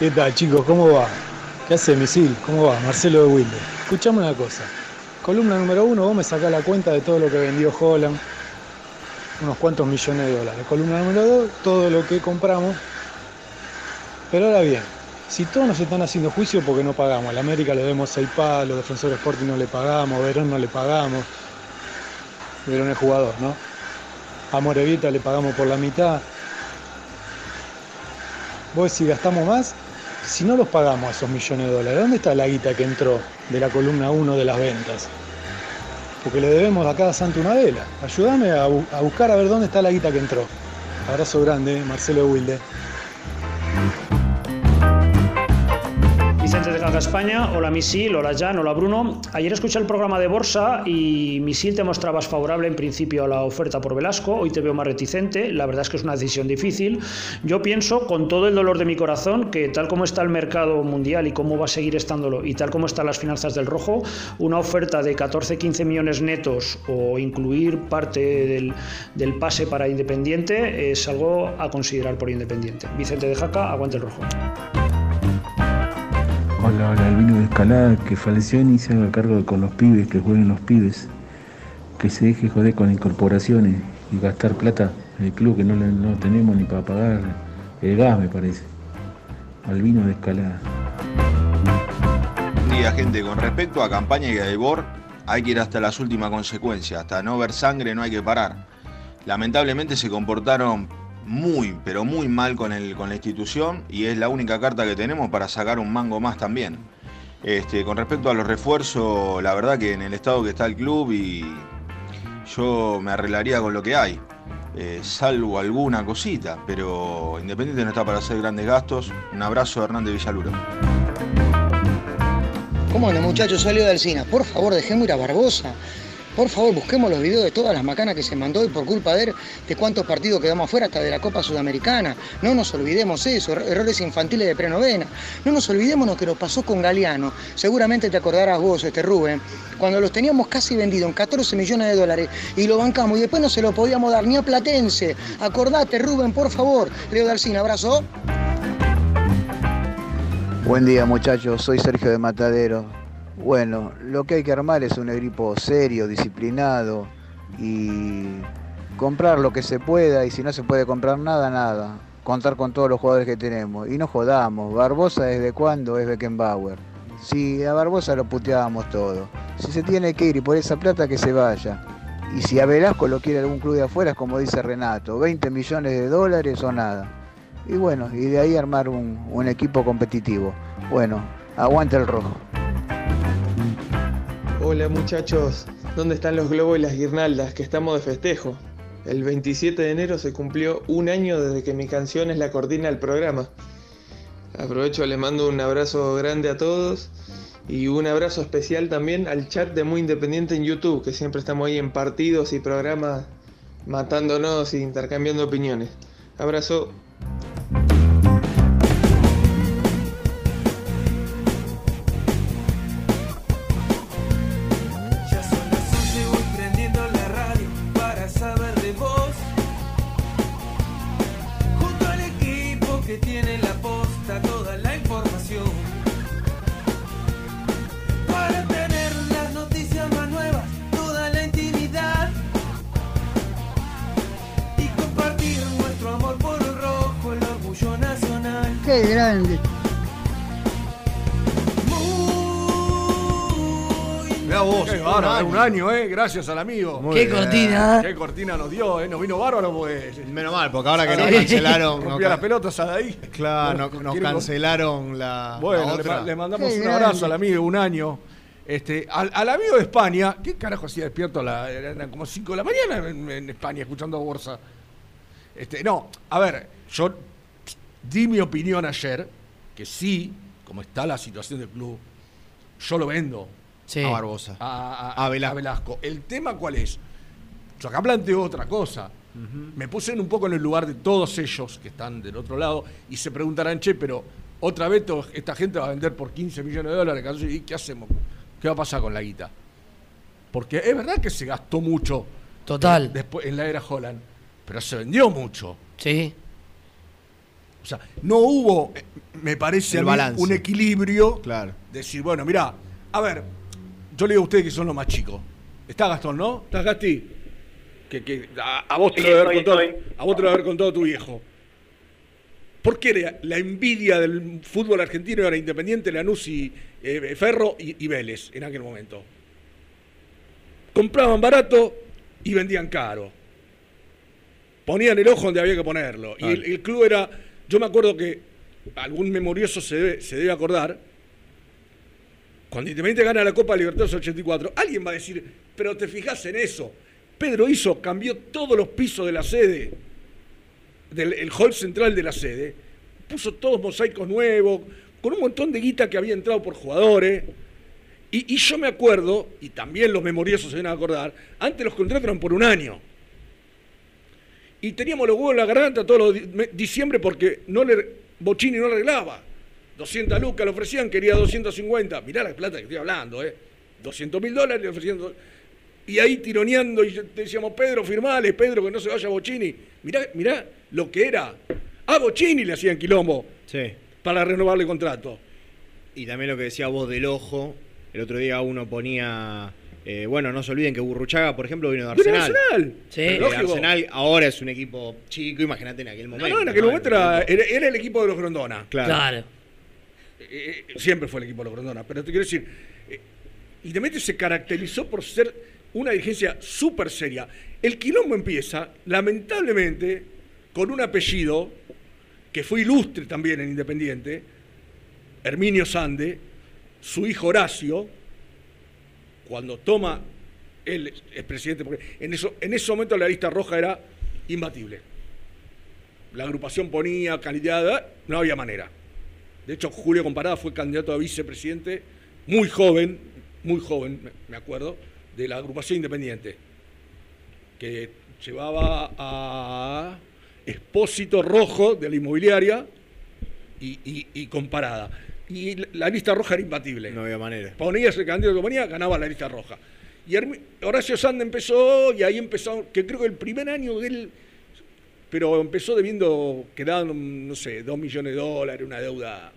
¿Qué tal chicos? ¿Cómo va? ¿Qué hace Misil? ¿Cómo va? Marcelo de Wilde. Escuchame una cosa. Columna número uno, vos me sacás la cuenta de todo lo que vendió Holland. Unos cuantos millones de dólares. Columna número dos, todo lo que compramos. Pero ahora bien, si todos nos están haciendo juicio porque no pagamos, a la América le demos 6 palos, Defensor Sporting no le pagamos, Verón no le pagamos. Verón es jugador, ¿no? A Morevita le pagamos por la mitad. Vos si gastamos más, si no los pagamos esos millones de dólares, ¿dónde está la guita que entró de la columna 1 de las ventas? Porque le debemos a cada santo una vela. Ayúdame a, a buscar a ver dónde está la guita que entró. Abrazo grande, Marcelo Wilde. Caja España, hola Misil, hola Jan, hola Bruno. Ayer escuché el programa de Borsa y Misil te mostrabas favorable en principio a la oferta por Velasco, hoy te veo más reticente, la verdad es que es una decisión difícil. Yo pienso, con todo el dolor de mi corazón, que tal como está el mercado mundial y cómo va a seguir estándolo y tal como están las finanzas del rojo, una oferta de 14-15 millones netos o incluir parte del, del pase para Independiente es algo a considerar por Independiente. Vicente de Jaca, aguante el rojo. Hola, hola, Albino de Escalada, que falleció y se haga cargo con los pibes, que jueguen los pibes, que se deje joder con incorporaciones y gastar plata en el club que no, no tenemos ni para pagar el gas, me parece. Albino de Escalada. Día, gente. Con respecto a campaña y a Ebor, hay que ir hasta las últimas consecuencias. Hasta no ver sangre no hay que parar. Lamentablemente se comportaron muy, pero muy mal con, el, con la institución y es la única carta que tenemos para sacar un mango más también. Este, con respecto a los refuerzos, la verdad que en el estado que está el club y yo me arreglaría con lo que hay. eh, salvo alguna cosita, pero Independiente no está para hacer grandes gastos. Un abrazo, Hernández Villaluro. ¿Cómo anda muchachos? Salió de Alcina. Por favor, dejemos ir a Barbosa. Por favor, busquemos los videos de todas las macanas que se mandó y por culpa de él, de cuántos partidos quedamos afuera hasta de la Copa Sudamericana. No nos olvidemos eso, er- errores infantiles de prenovena. No nos olvidemos lo que nos pasó con Galeano. Seguramente te acordarás vos, este Rubén, cuando los teníamos casi vendido en 14 millones de dólares y lo bancamos y después no se lo podíamos dar ni a Platense. Acordate, Rubén, por favor. Leo Dalcín, abrazo. Buen día muchachos, soy Sergio de Matadero. Bueno, lo que hay que armar es un equipo serio, disciplinado y comprar lo que se pueda y si no se puede comprar nada, nada. Contar con todos los jugadores que tenemos y no jodamos. Barbosa desde cuándo es Beckenbauer. Si a Barbosa lo puteábamos todo. Si se tiene que ir y por esa plata que se vaya. Y si a Velasco lo quiere algún club de afuera, como dice Renato, 20 millones de dólares o nada. Y bueno, y de ahí armar un, un equipo competitivo. Bueno, aguanta el rojo. Hola muchachos, ¿dónde están los globos y las guirnaldas? Que estamos de festejo. El 27 de enero se cumplió un año desde que mi canción es la cortina del programa. Aprovecho, les mando un abrazo grande a todos y un abrazo especial también al chat de Muy Independiente en YouTube, que siempre estamos ahí en partidos y programas matándonos e intercambiando opiniones. Abrazo. Un año, ¿eh? Gracias al amigo. Muy Qué bien. cortina. Qué cortina nos dio, ¿eh? Nos vino bárbaro, pues. Menos mal, porque ahora que nos cancelaron. Rompía las pelotas a ahí. Claro, nos, cancelaron la, Bueno, la le, otra. ma- le mandamos Qué un grande. abrazo al amigo, un año. Este, al, al amigo de España, ¿qué carajo hacía despierto? a La, eran como 5 de la mañana en, en España escuchando a Borsa. Este, no, a ver, yo di mi opinión ayer, que sí, como está la situación del club, yo lo vendo. Sí. A Barbosa. A, a- a Velasco. El tema cuál es? Yo acá planteo otra cosa. Me puse en un poco en el lugar de todos ellos que están del otro lado y se preguntarán, che, pero otra vez esta gente va a vender por 15 millones de dólares. ¿Y qué hacemos? ¿Qué va a pasar con la guita? Porque es verdad que se gastó mucho. Total. Después, en la era Holland. Pero se vendió mucho. Sí. O sea, no hubo, eh, me parece, El balance. un equilibrio. Claro. Decir, bueno, mirá, a ver, yo le digo a ustedes que son los más chicos. Está Gastón, ¿no? ¿Estás Gasti? Que, que a, a vos te Sí, lo debe haber contado, a vos te lo debe haber contado tu viejo. ¿Por qué la, la envidia del fútbol argentino era Independiente, Lanús y eh, Ferro y, y Vélez en aquel momento? Compraban barato y vendían caro. Ponían el ojo donde había que ponerlo. Y el, el club era. Yo me acuerdo que algún memorioso se debe, se debe acordar. Cuando Independiente gana la Copa Libertadores 84, alguien va a decir, pero te fijas en eso. Pedro hizo, cambió todos los pisos de la sede, del el hall central de la sede, puso todos mosaicos nuevos, con un montón de guita que había entrado por jugadores. Y, yo me acuerdo, y también los memoriosos se van a acordar, antes los contratos eran por un año. Y teníamos los huevos en la garganta todos los diciembre porque no le, Bochini no arreglaba. 200 lucas le ofrecían, quería 250. Mirá la plata que estoy hablando, ¿eh? 200 mil dólares le ofrecían. Y ahí tironeando, y te decíamos, Pedro, firmale, Pedro, que no se vaya Bochini. Mirá, mirá lo que era. A Bochini le hacían quilombo Sí. para renovarle contrato. Y también lo que decía vos del ojo. El otro día uno ponía. eh, bueno, no se olviden que Burruchaga, por ejemplo, vino de Arsenal. Arsenal. Sí. Pero lógico. Arsenal ahora es un equipo chico, imagínate en aquel No, momento. no, en aquel ¿no? momento era, el equipo de los Grondona. Claro. Eh, eh, siempre fue el equipo de los Grondona. Pero te quiero decir, eh, Independiente se caracterizó por ser una dirigencia súper seria. El quilombo empieza, lamentablemente, con un apellido que fue ilustre también en Independiente, Herminio Sande, su hijo Horacio, cuando toma él es presidente, porque en, eso, en ese momento la lista roja era imbatible. La agrupación ponía calidad, no había manera. De hecho, Julio Comparada fue candidato a vicepresidente muy joven, muy joven, me- acuerdo, de la agrupación independiente, que llevaba a Expósito Rojo de la inmobiliaria y, y- y comparada. Y la- lista roja era imbatible. No había manera. Ponías el candidato que ponía, ganaba la lista roja. Y Horacio Sand empezó, y ahí empezó, que creo que el primer año de él, pero empezó debiendo, quedaban, no sé, dos millones de dólares, una deuda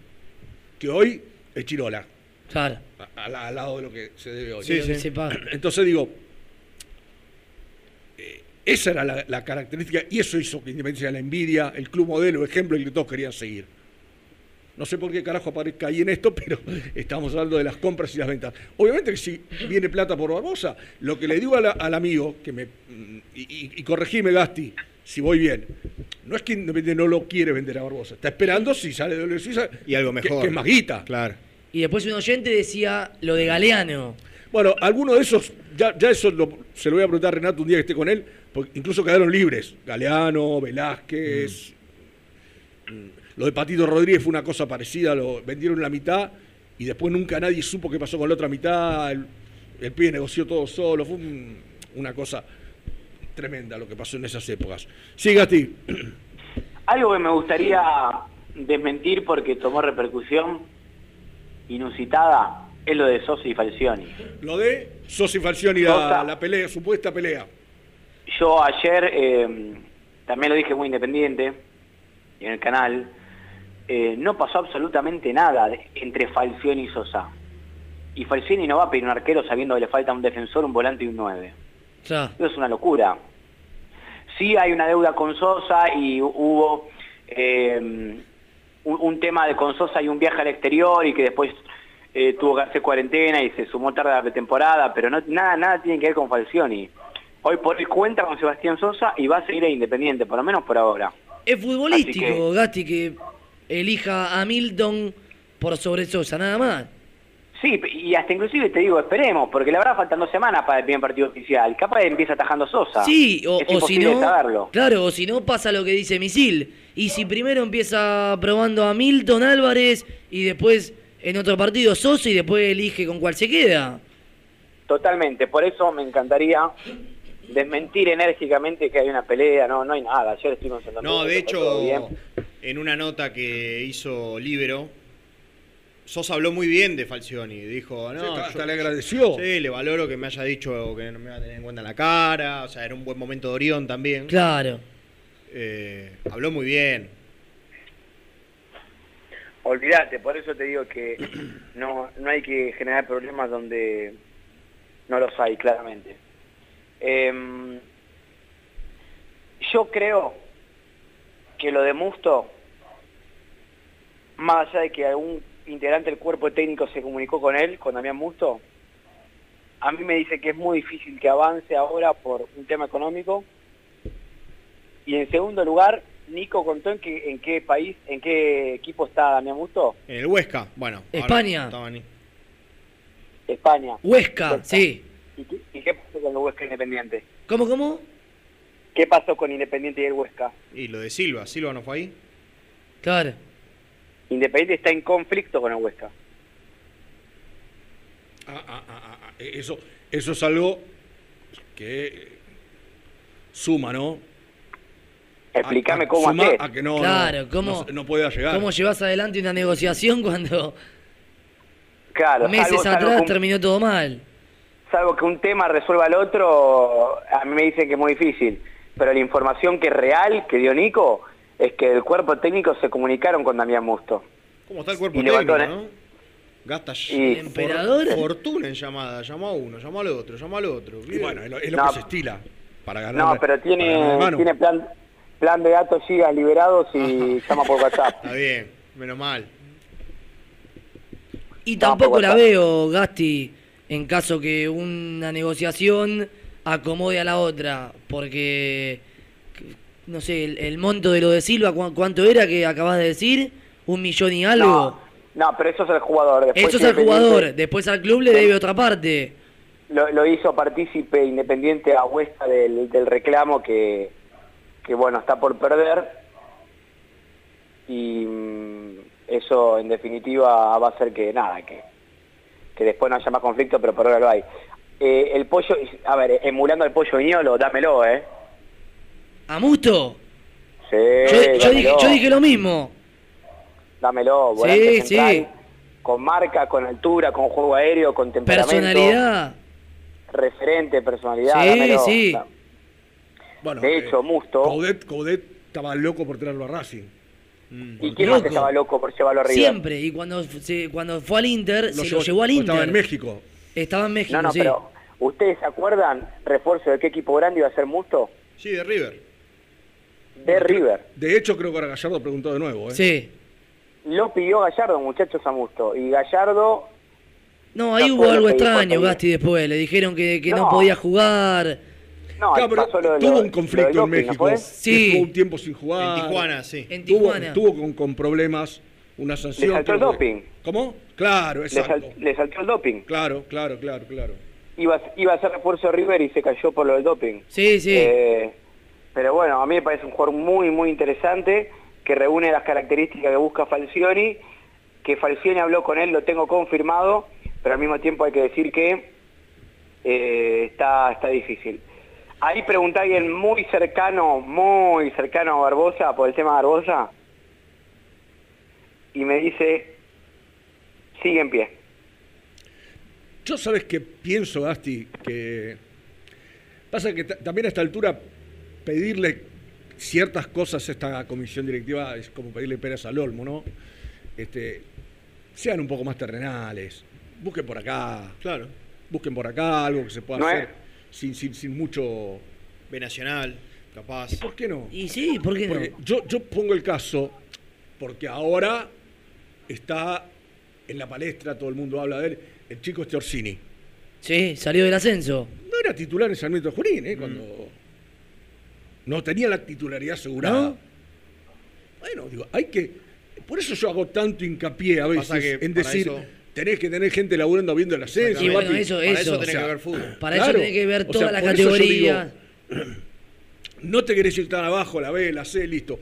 que hoy es chirola. Claro. a- al, al lado de lo que se debe hoy. Sí, sí. Se. Entonces digo, eh, esa era la, la característica y eso hizo que Independencia la envidia, el club modelo, ejemplo, el que todos querían seguir. No sé por qué carajo aparezca ahí en esto, pero estamos hablando de las compras y las ventas. Obviamente que si viene plata por Barbosa, lo que le digo la- al amigo, que me, mm, y, y- y corregime Gasti, si voy bien, no es que Independiente no lo quiere vender a Barbosa, está esperando si sale de Suiza Y algo que- mejor. que es más guita. Claro. Y después un oyente decía lo de Galeano. Bueno, alguno de esos, ya, ya eso lo- se lo voy a preguntar a Renato un día que esté con él, porque incluso quedaron libres. Galeano, Velázquez. mm, Lo de Patito Rodríguez fue una cosa parecida, lo vendieron la mitad y después nunca nadie supo qué pasó con la otra mitad. El, el pibe negoció todo solo. Fue un- una cosa tremenda lo que pasó en esas épocas. Sí, Gasti. Algo que me gustaría desmentir porque tomó repercusión inusitada es lo de Sosa y Falcioni. Lo de Sosi Falcioni, la, Sosa. la pelea, supuesta pelea. Yo ayer, eh, también lo dije muy independiente, en el canal, eh, no pasó absolutamente nada entre Falcioni y Sosa. Y Falcioni no va a pedir un arquero sabiendo que le falta un defensor, un volante y un 9. Eso es una locura. Sí hay una deuda con Sosa y hubo eh, un, un tema de con Sosa y un viaje al exterior y que después eh, tuvo que hacer cuarentena y se sumó tarde a la pretemporada, pero no, nada, nada tiene que ver con Falcioni. Hoy por hoy cuenta con Sebastián Sosa y va a seguir a Independiente, por lo menos por ahora. Es futbolístico, que- Gasti, que elija a Milton por sobre Sosa, nada más. Sí, y hasta inclusive te digo, esperemos, porque la verdad faltan dos semanas para el primer partido oficial. Capaz empieza atajando Sosa. Sí, o, es o si no, saberlo. claro, o si no pasa lo que dice Misil. Y si primero empieza probando a Milton Álvarez y después en otro partido Sosa y después elige con cuál se queda. Totalmente, por eso me encantaría desmentir enérgicamente que hay una pelea, no, no hay nada, ayer estuvimos en No, de hecho, en una nota que hizo Libero, Sosa habló muy bien de Falcioni. Dijo, no, Sí, hasta- yo- hasta le agradeció. Sí, le valoro que me haya dicho que no me va a tener en cuenta en la cara. O sea, era un buen momento de Orión también. Claro. Eh, habló muy bien. Olvídate, por eso te digo que no, no hay que generar problemas donde no los hay, claramente. Em, yo creo que lo de Musto, más allá de que algún integrante del cuerpo técnico se comunicó con él, con Damián Musto, a mí me dice que es muy difícil que avance ahora por un tema económico. Y en segundo lugar, Nico contó en qué, en qué país, en qué equipo está Damián Musto. En el Huesca, bueno. ahora España. estaba ni- España. Huesca, sí. ¿Y qué, y qué pasó con el Huesca Independiente? ¿Cómo, cómo? ¿Qué pasó con Independiente y el Huesca? Y lo de Silva, Silva no fue ahí. Claro. Independiente está en conflicto con el Huesca. Ah, ah, ah, ah, ah, Eso, eso es algo que suma, ¿no? Explícame A- a- cómo a que no, claro, no- ¿cómo, no, no pueda llegar. ¿cómo llevas adelante una negociación cuando Claro, meses salvo- atrás un- terminó todo mal? salvo que un tema resuelva al otro, a mí me dicen que es muy difícil. Pero la información que es real, que dio Nico, es que el cuerpo técnico se comunicaron con Damián Musto. ¿Cómo está el cuerpo Y levantó técnico, no? Gasta Y- ¿Emperador? fortuna en llamada. Llamó a uno, llamó al otro, llamó al otro. Y bueno, es lo, es lo No. que se estila para ganar. No, pero tiene, tiene plan, plan de datos gigas liberados y llama por WhatsApp. Está bien, menos mal. Y tampoco por la veo, Gasti, en caso que una negociación acomode a la otra, porque, no sé, el, el monto de lo de Silva, ¿cu- ¿cuánto era que acabas de decir? ¿Un millón y algo? No, no, pero eso es el jugador. Después Eso es Independiente jugador, después al club le debe otra parte. Lo, lo hizo partícipe independiente a Huesca del, del reclamo que, que, bueno, está por perder. Y mm, eso, en definitiva, va a hacer que nada, que, que después no haya más conflicto, pero por ahora lo hay. Eh, el pollo, a ver, emulando al pollo viñolo, dámelo, ¿eh? ¿A Musto? Sí, Yo, dije, yo dije lo mismo. Dámelo, volante Sí, central, sí. Con marca, con altura, con juego aéreo, con temperamento. Personalidad. Referente, personalidad. Sí, dámelo. sí. Bueno, De hecho, Musto. Coudet, Coudet estaba loco por traerlo a Racing. ¿Y quién más estaba loco por llevarlo arriba? Siempre. Y cuando, se- cuando fue al Inter, se llevó- lo llevó al Inter. Estaba en México. Estaba en México, No, no, sí. pero ¿ustedes se acuerdan refuerzo de qué equipo grande iba a ser Musto? Sí, de River. De River. De hecho, creo que ahora Gallardo preguntó de nuevo. ¿eh? Sí. Lo pidió Gallardo, muchachos, a Musto. Y Gallardo, No, ahí No hubo algo extraño. Gasti, después. Le dijeron que, que no. No. podía jugar. no, Claro, pero lo tuvo lo- un conflicto lo en doping, ¿no México. fue? Sí. Estuvo un tiempo sin jugar. En Tijuana, sí. En Tuvo, Tijuana. tuvo con, con problemas, una sanción. Le saltó el doping. ¿Cómo? Claro, Le, exacto. sal- le saltó el doping. Claro, claro, claro, claro. Iba, a- iba a ser refuerzo de River y se cayó por lo del doping. Sí, sí. Eh, pero bueno, a mí me parece un jugador muy, muy interesante que reúne las características que busca Falcioni, que Falcioni habló con él, lo tengo confirmado, pero al mismo tiempo hay que decir que eh, está, está difícil. Ahí pregunté a alguien muy cercano, muy cercano a Barbosa, por el tema de Barbosa, y me dice, sigue en pie. Yo sabes que pienso, Gasti, que pasa que ta- también a esta altura pedirle ciertas cosas a esta comisión directiva es como pedirle peras al olmo, ¿no? Este, sean un poco más terrenales, busquen por acá, Claro. busquen por acá algo que se pueda No es- hacer sin, sin, sin mucho... B Nacional, capaz. ¿Por qué no? Y sí, ¿por qué no? Yo, yo pongo el caso porque ahora está en la palestra, todo el mundo habla de él, el chico este Orsini. Sí, salió del ascenso. No era titular en Sarmiento de Junín, Mm. ¿eh? Cuando no tenía la titularidad asegurada. ¿No? Bueno, digo, hay que... Por eso yo hago tanto hincapié a veces Pasa que en para decir, eso- tenés que tener gente laburando viendo el ascenso. Y bueno, papi. eso, Para eso. sea, que ver fútbol. Para Claro. eso tenés que ver O todas sea, las por eso yo categorías. No te querés ir tan abajo, la B, la C, listo.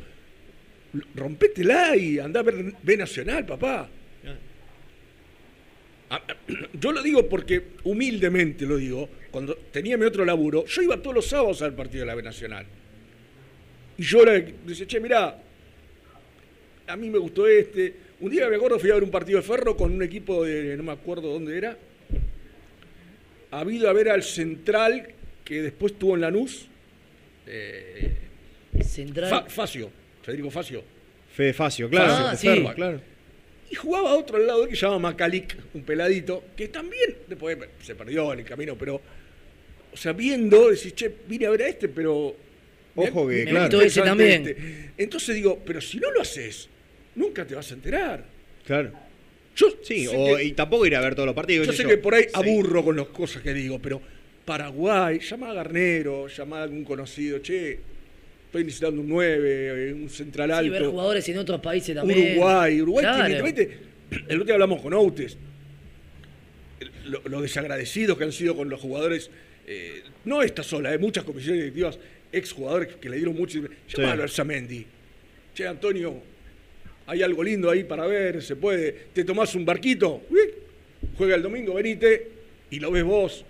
Rompétela y andá a ver B Nacional, papá. Ah, Yo lo digo porque, humildemente lo digo, cuando tenía mi otro laburo, yo iba todos los sábados al partido de la B Nacional. Y yo le decía, che, mirá, a mí me gustó este. Un día me acuerdo, fui a ver un partido de ferro con un equipo de, no me acuerdo dónde era. Ha habido a ver al Central, que después tuvo en Lanús. Eh, Central. Fa- Facio, Federico Facio. Fede Facio, claro. Ah, de sí. Ferba, claro. Y jugaba a otro lado que se llama Macalic, un peladito, que también después se perdió en el camino, pero, o sea, viendo, decís, che, vine a ver a este, pero. Ojo que, me claro. ese también. Entonces digo, pero si no lo haces, nunca te vas a enterar. Claro. Yo Sí, o- que- y tampoco ir a ver todos los partidos. yo sé que por ahí Sí. aburro con las cosas que digo, pero Paraguay, llama a Garnero, llama a algún conocido, che, estoy necesitando un 9, un central Sí, alto. ver jugadores en otros países también. Uruguay, Uruguay Claro. tiene, el otro día hablamos con Outes, lo, lo desagradecidos que han sido con los jugadores, eh, no esta sola, hay muchas comisiones directivas, exjugadores que le dieron mucho. Llamalo a Arzamendi. Che, Antonio, hay algo lindo ahí para ver, se puede. Te tomás un barquito, uy, juega el domingo, venite y lo ves vos.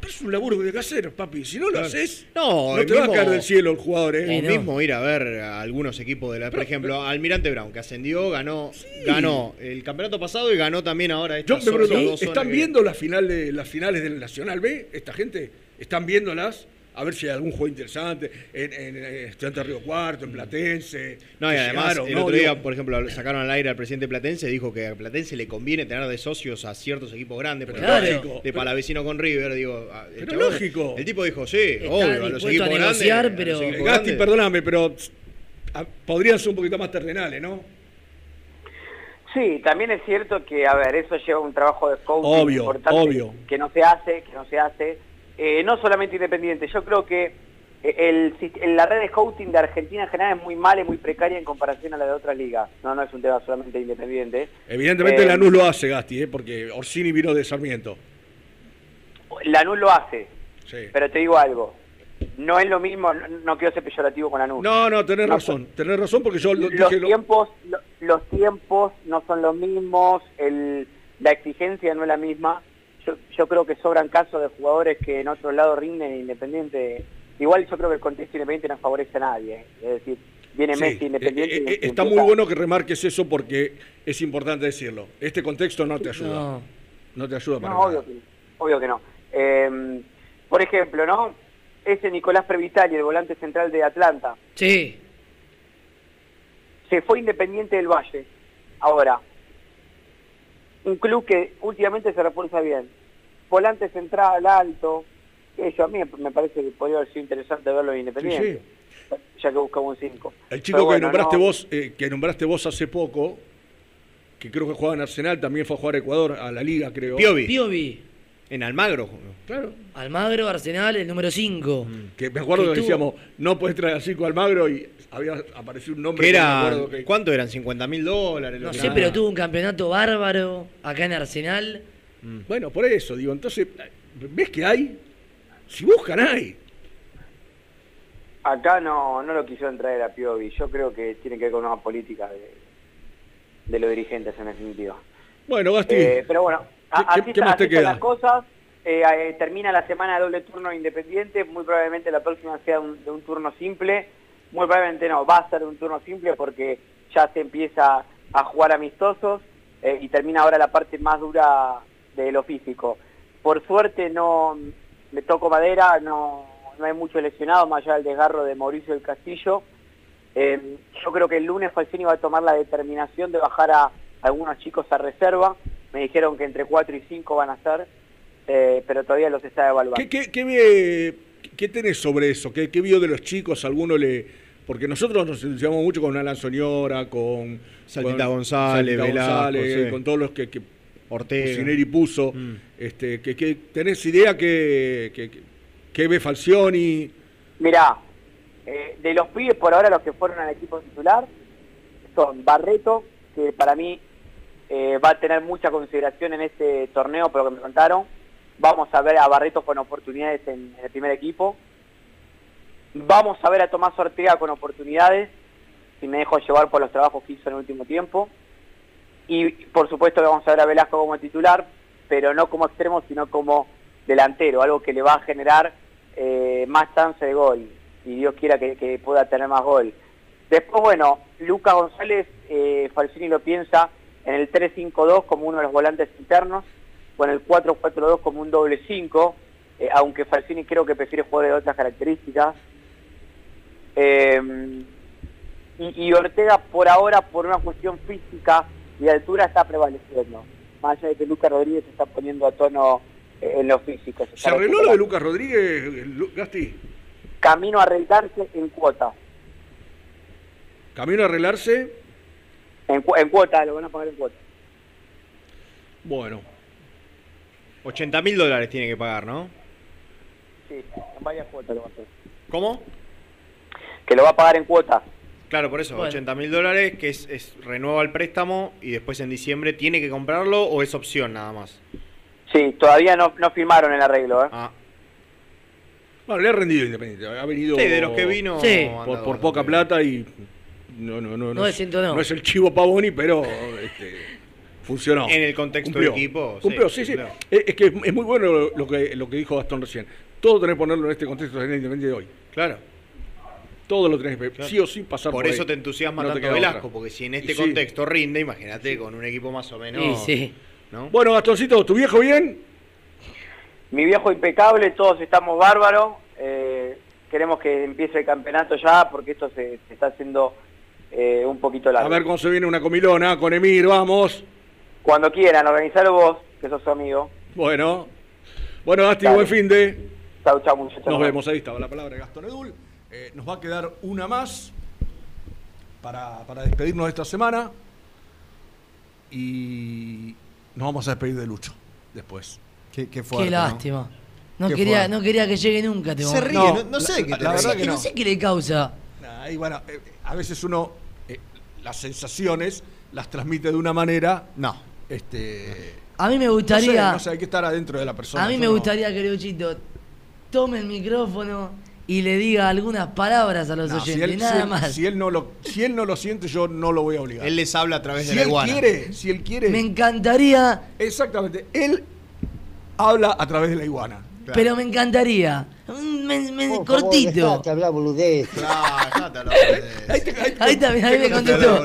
Pero es un laburo que hay que hacer, papi. Si no lo Claro. haces, No, no el te va a caer del cielo el jugador, ¿eh? O mismo ir a ver a algunos equipos de la. Por ejemplo, Almirante Brown, que ascendió, ganó ganó el campeonato pasado y ganó también ahora Yo me pregunto, ¿están que- viendo la final de, las finales del Nacional B? ¿Esta gente? ¿Están viéndolas? A ver si hay algún juego interesante en, en, en Río Cuarto, en Platense. No, y además, llegaron, el ¿no? otro día, Digo, por ejemplo, sacaron al aire al presidente Platense, dijo que a Platense le conviene tener de socios a ciertos equipos grandes, por ejemplo, lógico, de Palavecino con River, digo, el Pero chabón- lógico. El tipo dijo, sí, Está obvio, a los equipos a grandes. negociar, los pero- equipos Gasti, grandes. perdóname, pero a- podrían ser un poquito más terrenales, ¿no? Sí, también es cierto que, a ver, eso lleva un trabajo de coaching Obvio, importante obvio. que no se hace, que no se hace. Eh, no solamente independiente, yo creo que eh, el, sis- la red de scouting de Argentina en general es muy mala y muy precaria en comparación a la de otras ligas. No, no es un tema solamente independiente. Evidentemente Eh, Lanús lo hace, Gasti, ¿eh? porque Orsini vino de Sarmiento. Lanús lo hace, Sí. pero te digo algo, no es lo mismo, no, no quiero ser peyorativo con Lanús. No, no, tenés No, razón. Tenés razón porque yo lo, los dije... tiempos lo- los tiempos no son los mismos el, la exigencia no es la misma yo, yo creo que sobran casos de jugadores que en otro lado rinden en Independiente. Igual yo creo que el contexto Independiente no favorece a nadie. ¿eh? Es decir, viene Sí, Messi Independiente. eh, y- eh, y está muy bueno que remarques eso porque es importante decirlo. Este contexto no te ayuda. No. No, te ayuda para No, nada. obvio que, obvio que no. Eh, por ejemplo, ¿no? Ese Nicolás Previtali, el volante central de Atlanta, Sí. se fue Independiente del Valle. Ahora, un club que últimamente se refuerza bien. Volante central, alto. Eso a mí me parece que podría haber sido interesante verlo en Independiente. Ya que buscaba un 5. El chico que nombraste vos, eh, que nombraste vos hace poco, que creo que jugaba en Arsenal, también fue a jugar a Ecuador, a la liga, creo. Piovi. Piovi. En Almagro. Claro. Almagro, Arsenal, el número 5. Que me acuerdo que, decíamos, no puedes traer al chico Almagro y había aparecido un nombre Que era, ¿Cuánto eran? ¿50 mil dólares? No sé, pero tuvo un campeonato bárbaro acá en Arsenal. Bueno, por eso, digo, entonces, ¿ves que hay? Si buscan, hay. Acá no, no lo quisieron traer a Piovi. Yo creo que tiene que ver con una política de, de los dirigentes en definitiva. Bueno, Gasti. Eh, pero bueno, a- ¿qué- así, qué más así te están queda? las cosas. Eh, eh, termina la semana de doble turno independiente. Muy probablemente la próxima sea un, de un turno simple. Muy probablemente no, va a ser un turno simple porque ya se empieza a jugar amistosos eh, y termina ahora la parte más dura de lo físico. Por suerte no me toco madera, no, no hay mucho lesionado más allá del desgarro de Mauricio del Castillo. Eh, yo creo que el lunes Falcini va a tomar la determinación de bajar a algunos chicos a reserva. Me dijeron que entre 4 y 5 van a ser, eh, pero todavía los está evaluando. ¿Qué, qué, qué tenés sobre eso? ¿Qué, qué vio de los chicos? ¿Alguno le...? Porque nosotros nos entusiasmamos mucho con Alan Soñora, con... Saltita con González, Saltita Velasco, González, sí. con todos los que, que Ortega. Puso. Este, que, que ¿Tenés idea que, que, que- que ve Falcioni? Mirá, eh, de los pibes por ahora los que fueron al equipo titular son Barreto, que para mí eh, va a tener mucha consideración en este torneo, por lo que me contaron. Vamos a ver a Barreto con oportunidades en, el primer equipo. Vamos a ver a Tomás Ortega con oportunidades, si me dejo llevar por los trabajos que hizo en el último tiempo. Y por supuesto que vamos a ver a Velasco como titular, pero no como extremo, sino como delantero, algo que le va a generar eh, más chance de gol. Y Dios quiera que, que pueda tener más gol. Después, bueno, Lucas González, eh, Falcini lo piensa en el 3-5-2 como uno de los volantes internos, en el 4-4-2 como un doble 5, eh, aunque Falcini creo que prefiere jugar de otras características. Eh, y, y Ortega por ahora, por una cuestión física y de altura, está prevaleciendo. Más allá de que Lucas Rodríguez se está poniendo a tono eh, en lo físico. ¿Se arregló lo de. Lucas Rodríguez, Gasti? Camino a arreglarse en cuota. ¿Camino a arreglarse? En, cu- en cuota, lo van a poner en cuota. Bueno. 80 mil dólares tiene que pagar, ¿no? Sí, en varias cuotas lo va a hacer. ¿Cómo? Que lo va a pagar en cuotas. Claro, por eso, Bueno. 80 mil dólares, que es, es renueva el préstamo y después en diciembre tiene que comprarlo o es opción nada más. Sí, todavía no, no firmaron el arreglo. ¿eh? Ah. Bueno, le ha rendido Independiente. Ha venido. Sí, de los que vino, Sí. Por, por poca plata y. No, no, no. No es- desentonó. no es el chivo Pavoni, pero. este, funcionó. En el contexto Cumplió. del equipo, Cumplió, sí, sí, sí. cumplió. Es, que es muy bueno lo, que, lo que dijo Gastón recién. Todo tenés que ponerlo en este contexto de Independiente de hoy. Claro. Todo lo tenés que. Claro. Sí o sí pasar por Por ahí. eso te entusiasma No te tanto queda Velasco, otra. porque si en Y este sí. contexto rinde, imagínate con un equipo más o menos. Sí, sí. ¿no? Bueno, Gastoncito, ¿tu viejo bien? Mi viejo impecable, todos estamos bárbaros. eh, queremos que empiece el campeonato ya porque esto se, se está haciendo eh, un poquito A largo. ver cómo se viene una comilona con Emir, vamos. Cuando quieran, organizalo vos, que sos su amigo. Bueno. Bueno, Gasti, Dale. buen fin de. Chau, chau, muchachos. Nos vemos, ahí estaba la palabra de Gastón Edul. Eh, nos va a quedar una más para, para despedirnos de esta semana. Y nos vamos a despedir de Lucho después. Qué, Qué lástima. No Qué quería, fuerte. no quería que llegue nunca. este Se ríe, no- no sé de qué la, te que no. no sé qué le causa. Nah, y bueno, eh, a veces uno eh, las sensaciones las transmite de una manera. No. Este, A mí me no sé, gustaría, no sé, hay que estar adentro de la persona. a mí me no- gustaría que Luchito tome el micrófono y le diga algunas palabras a los No, si oyentes, él, nada si él- más. si él no lo, si él no lo siente, yo no lo voy a obligar. Él les habla a través si de la él iguana. quiere, si él quiere. Me encantaría. Exactamente. Él habla a través de la iguana. Pero me encantaría. Por favor, cortito. dejate hablar boludez. Ahí está, ahí me contestó.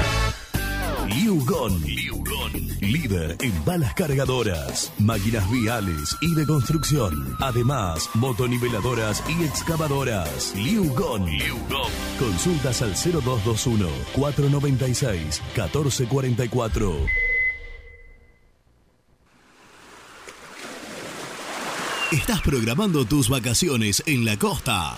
Liugon. Líder en balas cargadoras, máquinas viales y de construcción. Además, motoniveladoras y excavadoras. Liugon. Consultas al 0221 496 1444. ¿Estás programando tus vacaciones en la costa?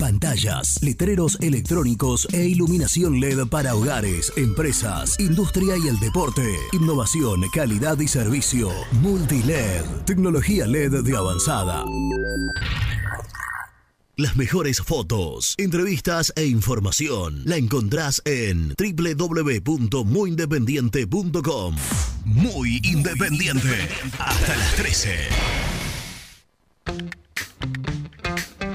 Pantallas, letreros electrónicos e iluminación LED para hogares, empresas, industria y el deporte. Innovación, calidad y servicio. Multiled, tecnología LED de avanzada. Las mejores fotos, entrevistas e información la encontrás en www.muyindependiente.com. Muy independiente. Hasta las 13.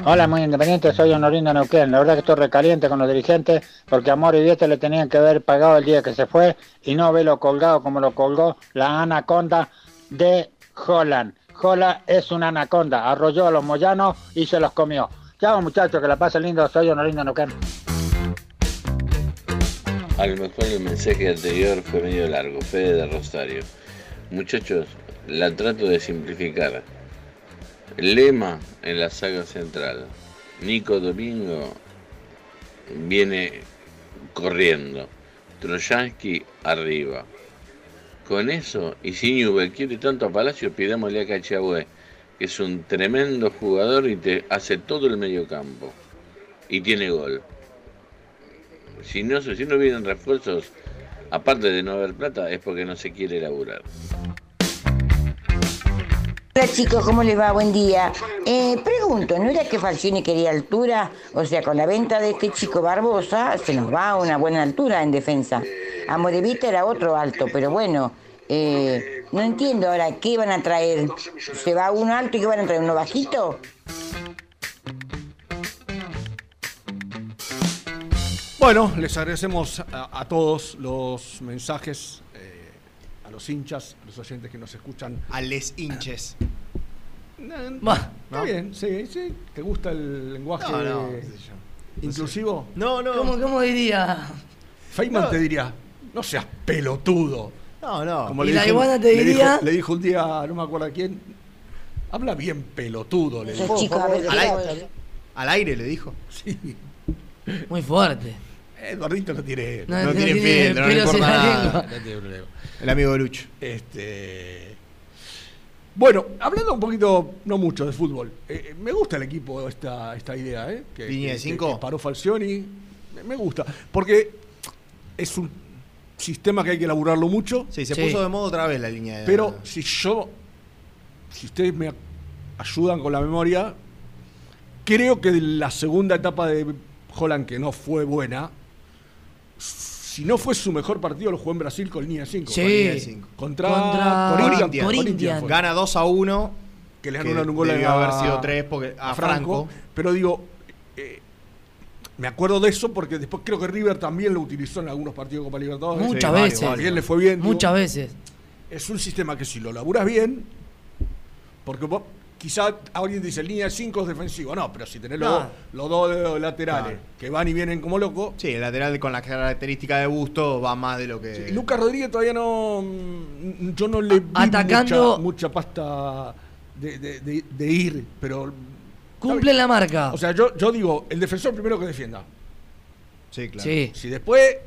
Hola, muy independiente, soy Honorinda Neuquén. La verdad que estoy recaliente con los dirigentes porque Amor y Diete le tenían que haber pagado el día que se fue y no verlo colgado como lo colgó la anaconda de Holland. Holland es una anaconda, arrolló a los moyanos y se los comió. Chao muchachos, que la pasen lindo, soy Honorinda Neuquén. A lo mejor el mensaje anterior fue medio largo, Fede de Rosario. Muchachos, la trato de simplificar. Lema en la saga central. Nico Domingo viene corriendo. Trojansky arriba. Con eso, y si Newell quiere tanto a Palacio, pidámosle a Cachabue, que es un tremendo jugador y te hace todo el medio campo. Y tiene gol. Si no, si no vienen refuerzos, aparte de no haber plata, es porque no se quiere laburar. Hola chicos, ¿cómo les va? Buen día. Eh, pregunto, ¿no era que Falcioni quería altura? O sea, con la venta de este chico Barbosa se nos va a una buena altura en defensa. Amorevita era otro alto, pero bueno, eh, No entiendo ahora, ¿qué van a traer? ¿Se va uno alto y qué van a traer? ¿Uno bajito? Bueno, les agradecemos a, a todos los mensajes, a los hinchas, a los oyentes que nos escuchan. A les hinches. Está bien, sí, sí. ¿Te gusta el lenguaje No, no, qué sé yo. inclusivo? No, no. ¿Cómo, cómo diría? Feynman No. te diría, no seas pelotudo. No, no. Como Y le la dijo- iguana te le diría- dijo- le dijo un día, no me acuerdo a quién, habla bien pelotudo. Le dijo. chico, Al aire, al aire le dijo. Sí. Muy fuerte. Eduardito no tiene, No, No, no tiene tiene filtro, no le importa nada. no tiene problema. El amigo de Lucho. Este. Bueno, hablando un poquito, no mucho de fútbol, eh, eh, me gusta el equipo esta, esta idea, ¿eh? Que, Línea de que- cinco. que paró Falcioni, me, gusta, porque es un sistema que hay que elaborarlo mucho, Sí, se Sí. puso de modo otra vez la línea de. pero si yo, si ustedes me ayudan con la memoria, creo que la segunda etapa de Holland, que no fue buena, si no fue su mejor partido, lo jugó en Brasil con línea 5. Sí. línea. Contra, Contra Corinthians, Corinthians. Corinthians fue. Gana 2 a 1. que le anulan un gol debió a, haber sido tres porque- a Franco. Pero digo, eh, me acuerdo de eso porque después creo que River también lo utilizó en algunos partidos de Copa Libertadores. Muchas veces. También le fue bien. digo, Muchas veces. Es un sistema que si lo laburas bien, porque vos, quizá alguien dice línea 5 es defensivo. No, pero si tenés los, No. los dos laterales que van y vienen como locos. Sí, el lateral con la característica de busto va más de lo que. Lucas Rodríguez todavía no. mm, Yo no le vi Atacando- mucha, mucha pasta de, de- de- de ir, pero. Cumple la marca. O sea, yo, yo digo, el defensor primero que defienda. Sí, claro. sí. Si después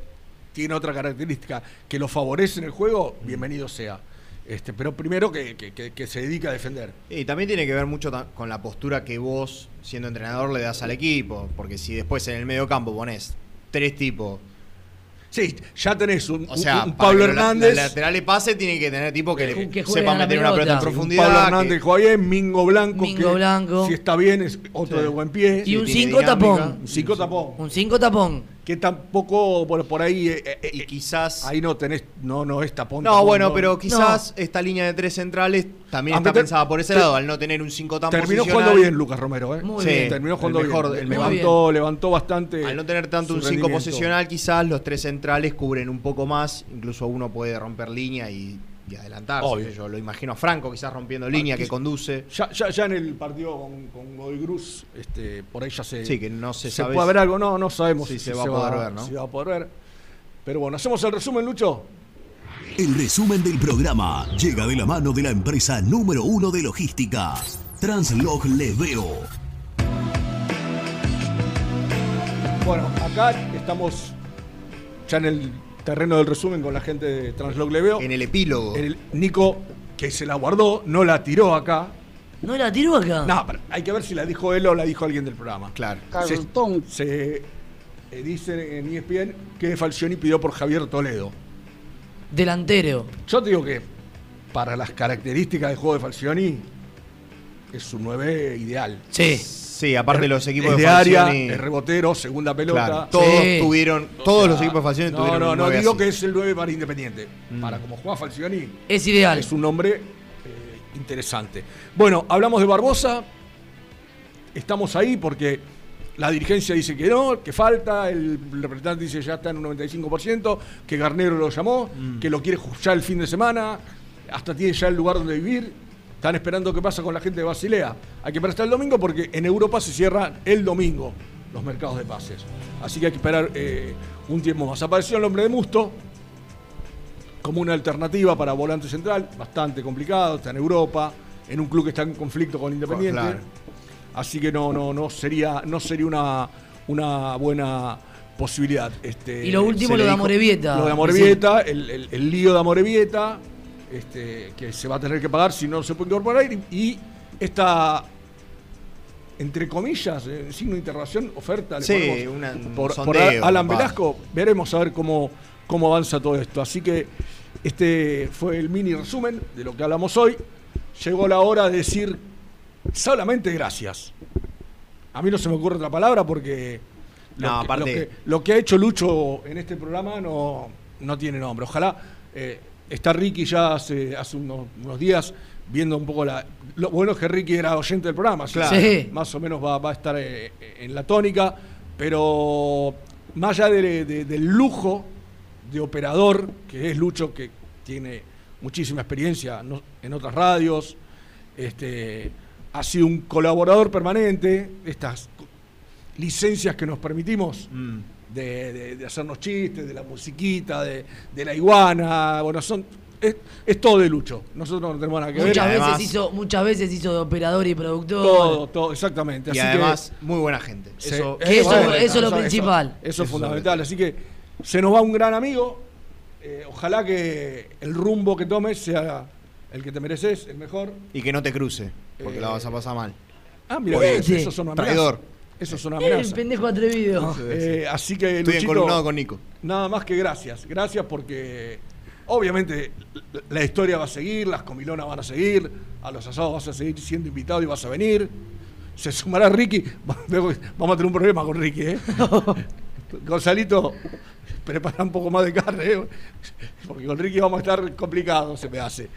tiene otra característica que lo favorece en el juego, bienvenido sea. Este, pero primero que, que- que- que se dedica a defender. Y también tiene que ver mucho con la postura que vos, siendo entrenador, le das al equipo. Porque si después en el medio campo pones tres tipos. Sí, ya tenés un, O sea, un- para Pablo que la- Hernández. los laterales pase tiene que tener tipo que, le- Que juegue sepa meter una pelota en un profundidad. Pablo que- Hernández juega bien, Mingo Blanco. Mingo que Blanco. Si está bien, es otro Sí. de buen pie. Y un tiene 5 dinámica. tapón. Un cinco tapón. Un 5 tapón. Que tampoco, bueno, por ahí. eh, eh, y eh, quizás. ahí no tenés. No, no es tapón. No, tapón, bueno, no. pero quizás esta línea de tres centrales también Aunque está te- pensada por ese te- lado, al no tener un 5 tan Terminó posicional. jugando bien Lucas Romero, ¿eh? Muy Sí, bien. Terminó el jugando mejor, bien. el mejor. levantó, levantó bastante. Al no tener tanto un 5 rendimiento. posicional, quizás los tres centrales cubren un poco más. Incluso uno puede romper línea y, y adelantarse. Obvio. Yo lo imagino a Franco quizás rompiendo línea, que conduce. Ya, ya, ya en el partido con, con Godoy Cruz, este, por ahí ya se. Sí, que no se se sabe puede ver algo, no, no sabemos si si se va a poder ver, ¿no? Si va a poder ver. Pero bueno, hacemos el resumen, Lucho. El resumen del programa llega de la mano de la empresa número uno de logística, Translog Leveo. Bueno, acá estamos ya en el terreno del resumen con la gente de Translog Leveo. En el epílogo. El Nico, que se la guardó, no la tiró acá. ¿No la tiró acá? No, pero hay que ver si la dijo él o la dijo alguien del programa. Claro. Se, se, eh, dice en ESPN que Falcioni pidió por Javier Toledo. Delantero. Yo te digo que para las características del juego de Falcioni es un 9 ideal. Sí. Sí, aparte los equipos de de área, es rebotero, segunda pelota. Claro, todos Sí. tuvieron, todos los equipos de Falcioni No, tuvieron no, no nueve digo así. que es el 9 para Independiente. Mm. Para como juega Falcioni, Es ideal. es un nombre eh, interesante. Bueno, hablamos de Barbosa. Estamos ahí porque la dirigencia dice que no, que falta. El representante dice ya está en un 95%. Que Garnero lo llamó, Mm. que lo quiere ya el fin de semana. Hasta tiene ya el lugar donde vivir. Están esperando qué pasa con la gente de Basilea. Hay que esperar hasta el domingo porque en Europa se cierran el domingo los mercados de pases. Así que hay que esperar eh, un tiempo más. Apareció el hombre de Musto como una alternativa para volante central, bastante complicado, está en Europa, en un club que está en conflicto con Independiente. Claro. Así que no, no, no sería, no sería una, una buena posibilidad. Este, Y lo último, lo de. Lo de Amorebieta, el, el- el lío de Amorebieta, este, que se va a tener que pagar si no se puede incorporar. Y, y esta, entre comillas, en signo de interrogación, oferta le Sí, una- por, Alan. Velasco. Veremos a ver cómo, cómo avanza todo esto. Así que este fue el mini resumen de lo que hablamos hoy. Llegó la hora de decir solamente gracias. A mí no se me ocurre otra palabra porque lo, No, que, aparte- lo que- lo que ha hecho Lucho en este programa no, no tiene nombre. Ojalá eh, está Ricky ya hace, hace unos, unos días viendo un poco la. Lo bueno es que Ricky era oyente del programa, Claro. Sí. más o menos va, va a estar eh, en la tónica, pero más allá de- de- del lujo de operador, que es Lucho, que tiene muchísima experiencia en otras radios, este, ha sido un colaborador permanente, estas licencias que nos permitimos de, de- de hacernos chistes, de la musiquita, de, de la iguana, bueno, son es, es todo de Lucho. Nosotros no tenemos nada que Muchas ver. veces, hizo, muchas veces hizo de operador y productor. Todo, todo, exactamente. Y Así además, que, muy buena gente. Eso, Que eso- eso es lo principal. Eso, es fundamental. Así que se nos va un gran amigo. Eh, ojalá que el rumbo que tomes sea el que te mereces, el mejor. Y que no te cruce, porque Eh, la vas a pasar mal. Ah, mira, Oye, eso, eso son traidor. Eso son El amenazas. pendejo atrevido. Eh, así que Estoy Luchito, encolumnado con Nico. Nada más que gracias. Gracias porque obviamente la- historia va a seguir, las comilonas van a seguir, a los asados vas a seguir siendo invitado y vas a venir. Se sumará Ricky. Vamos a tener un problema con Ricky, ¿eh? Gonzalito, prepara un poco más de carne, ¿eh? porque con Ricky vamos a estar complicados, se me hace.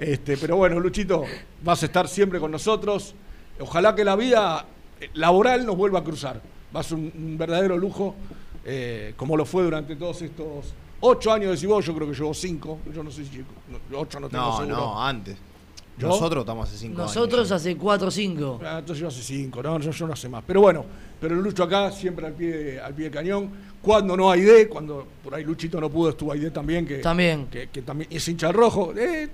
Este, pero bueno, Luchito, vas a estar siempre con nosotros. Ojalá que la vida laboral nos vuelva a cruzar. Va a ser un, un verdadero lujo, eh, como lo fue durante todos estos ocho años de Cibó, yo creo que llevo cinco, yo no sé si no, ocho no tengo No, seguro. no, antes. ¿Yo? Nosotros estamos hace cinco Nosotros hace 4 o 5. Ah, entonces yo hace cinco, no, yo, yo no sé más. Pero bueno, pero Lucho acá siempre al pie, al pie del cañón. Cuando no hay D, cuando por ahí Luchito no pudo, estuvo Aide también, que También. que, que también es hincha rojo. Eh, eh,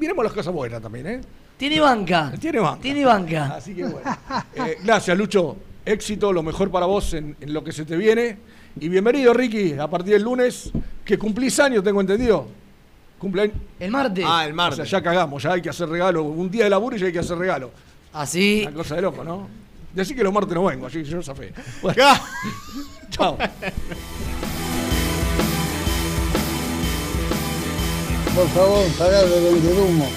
miremos las cosas buenas también, ¿eh? Tiene banca. Tiene banca. Tiene banca. Así que bueno. Eh, gracias, Lucho. Éxito, lo mejor para vos en, en lo que se te viene. Y bienvenido, Ricky, a partir del lunes, que cumplís años, tengo entendido. Cumpleaños. El martes. Ah, el martes. O sea, ya cagamos, ya hay que hacer regalo. Un día de laburo y ya hay que hacer regalo. Así. Una cosa de loco, ¿no? Decí que los martes no vengo, así que yo zafé. Bueno, chao. Por favor, de vender humo.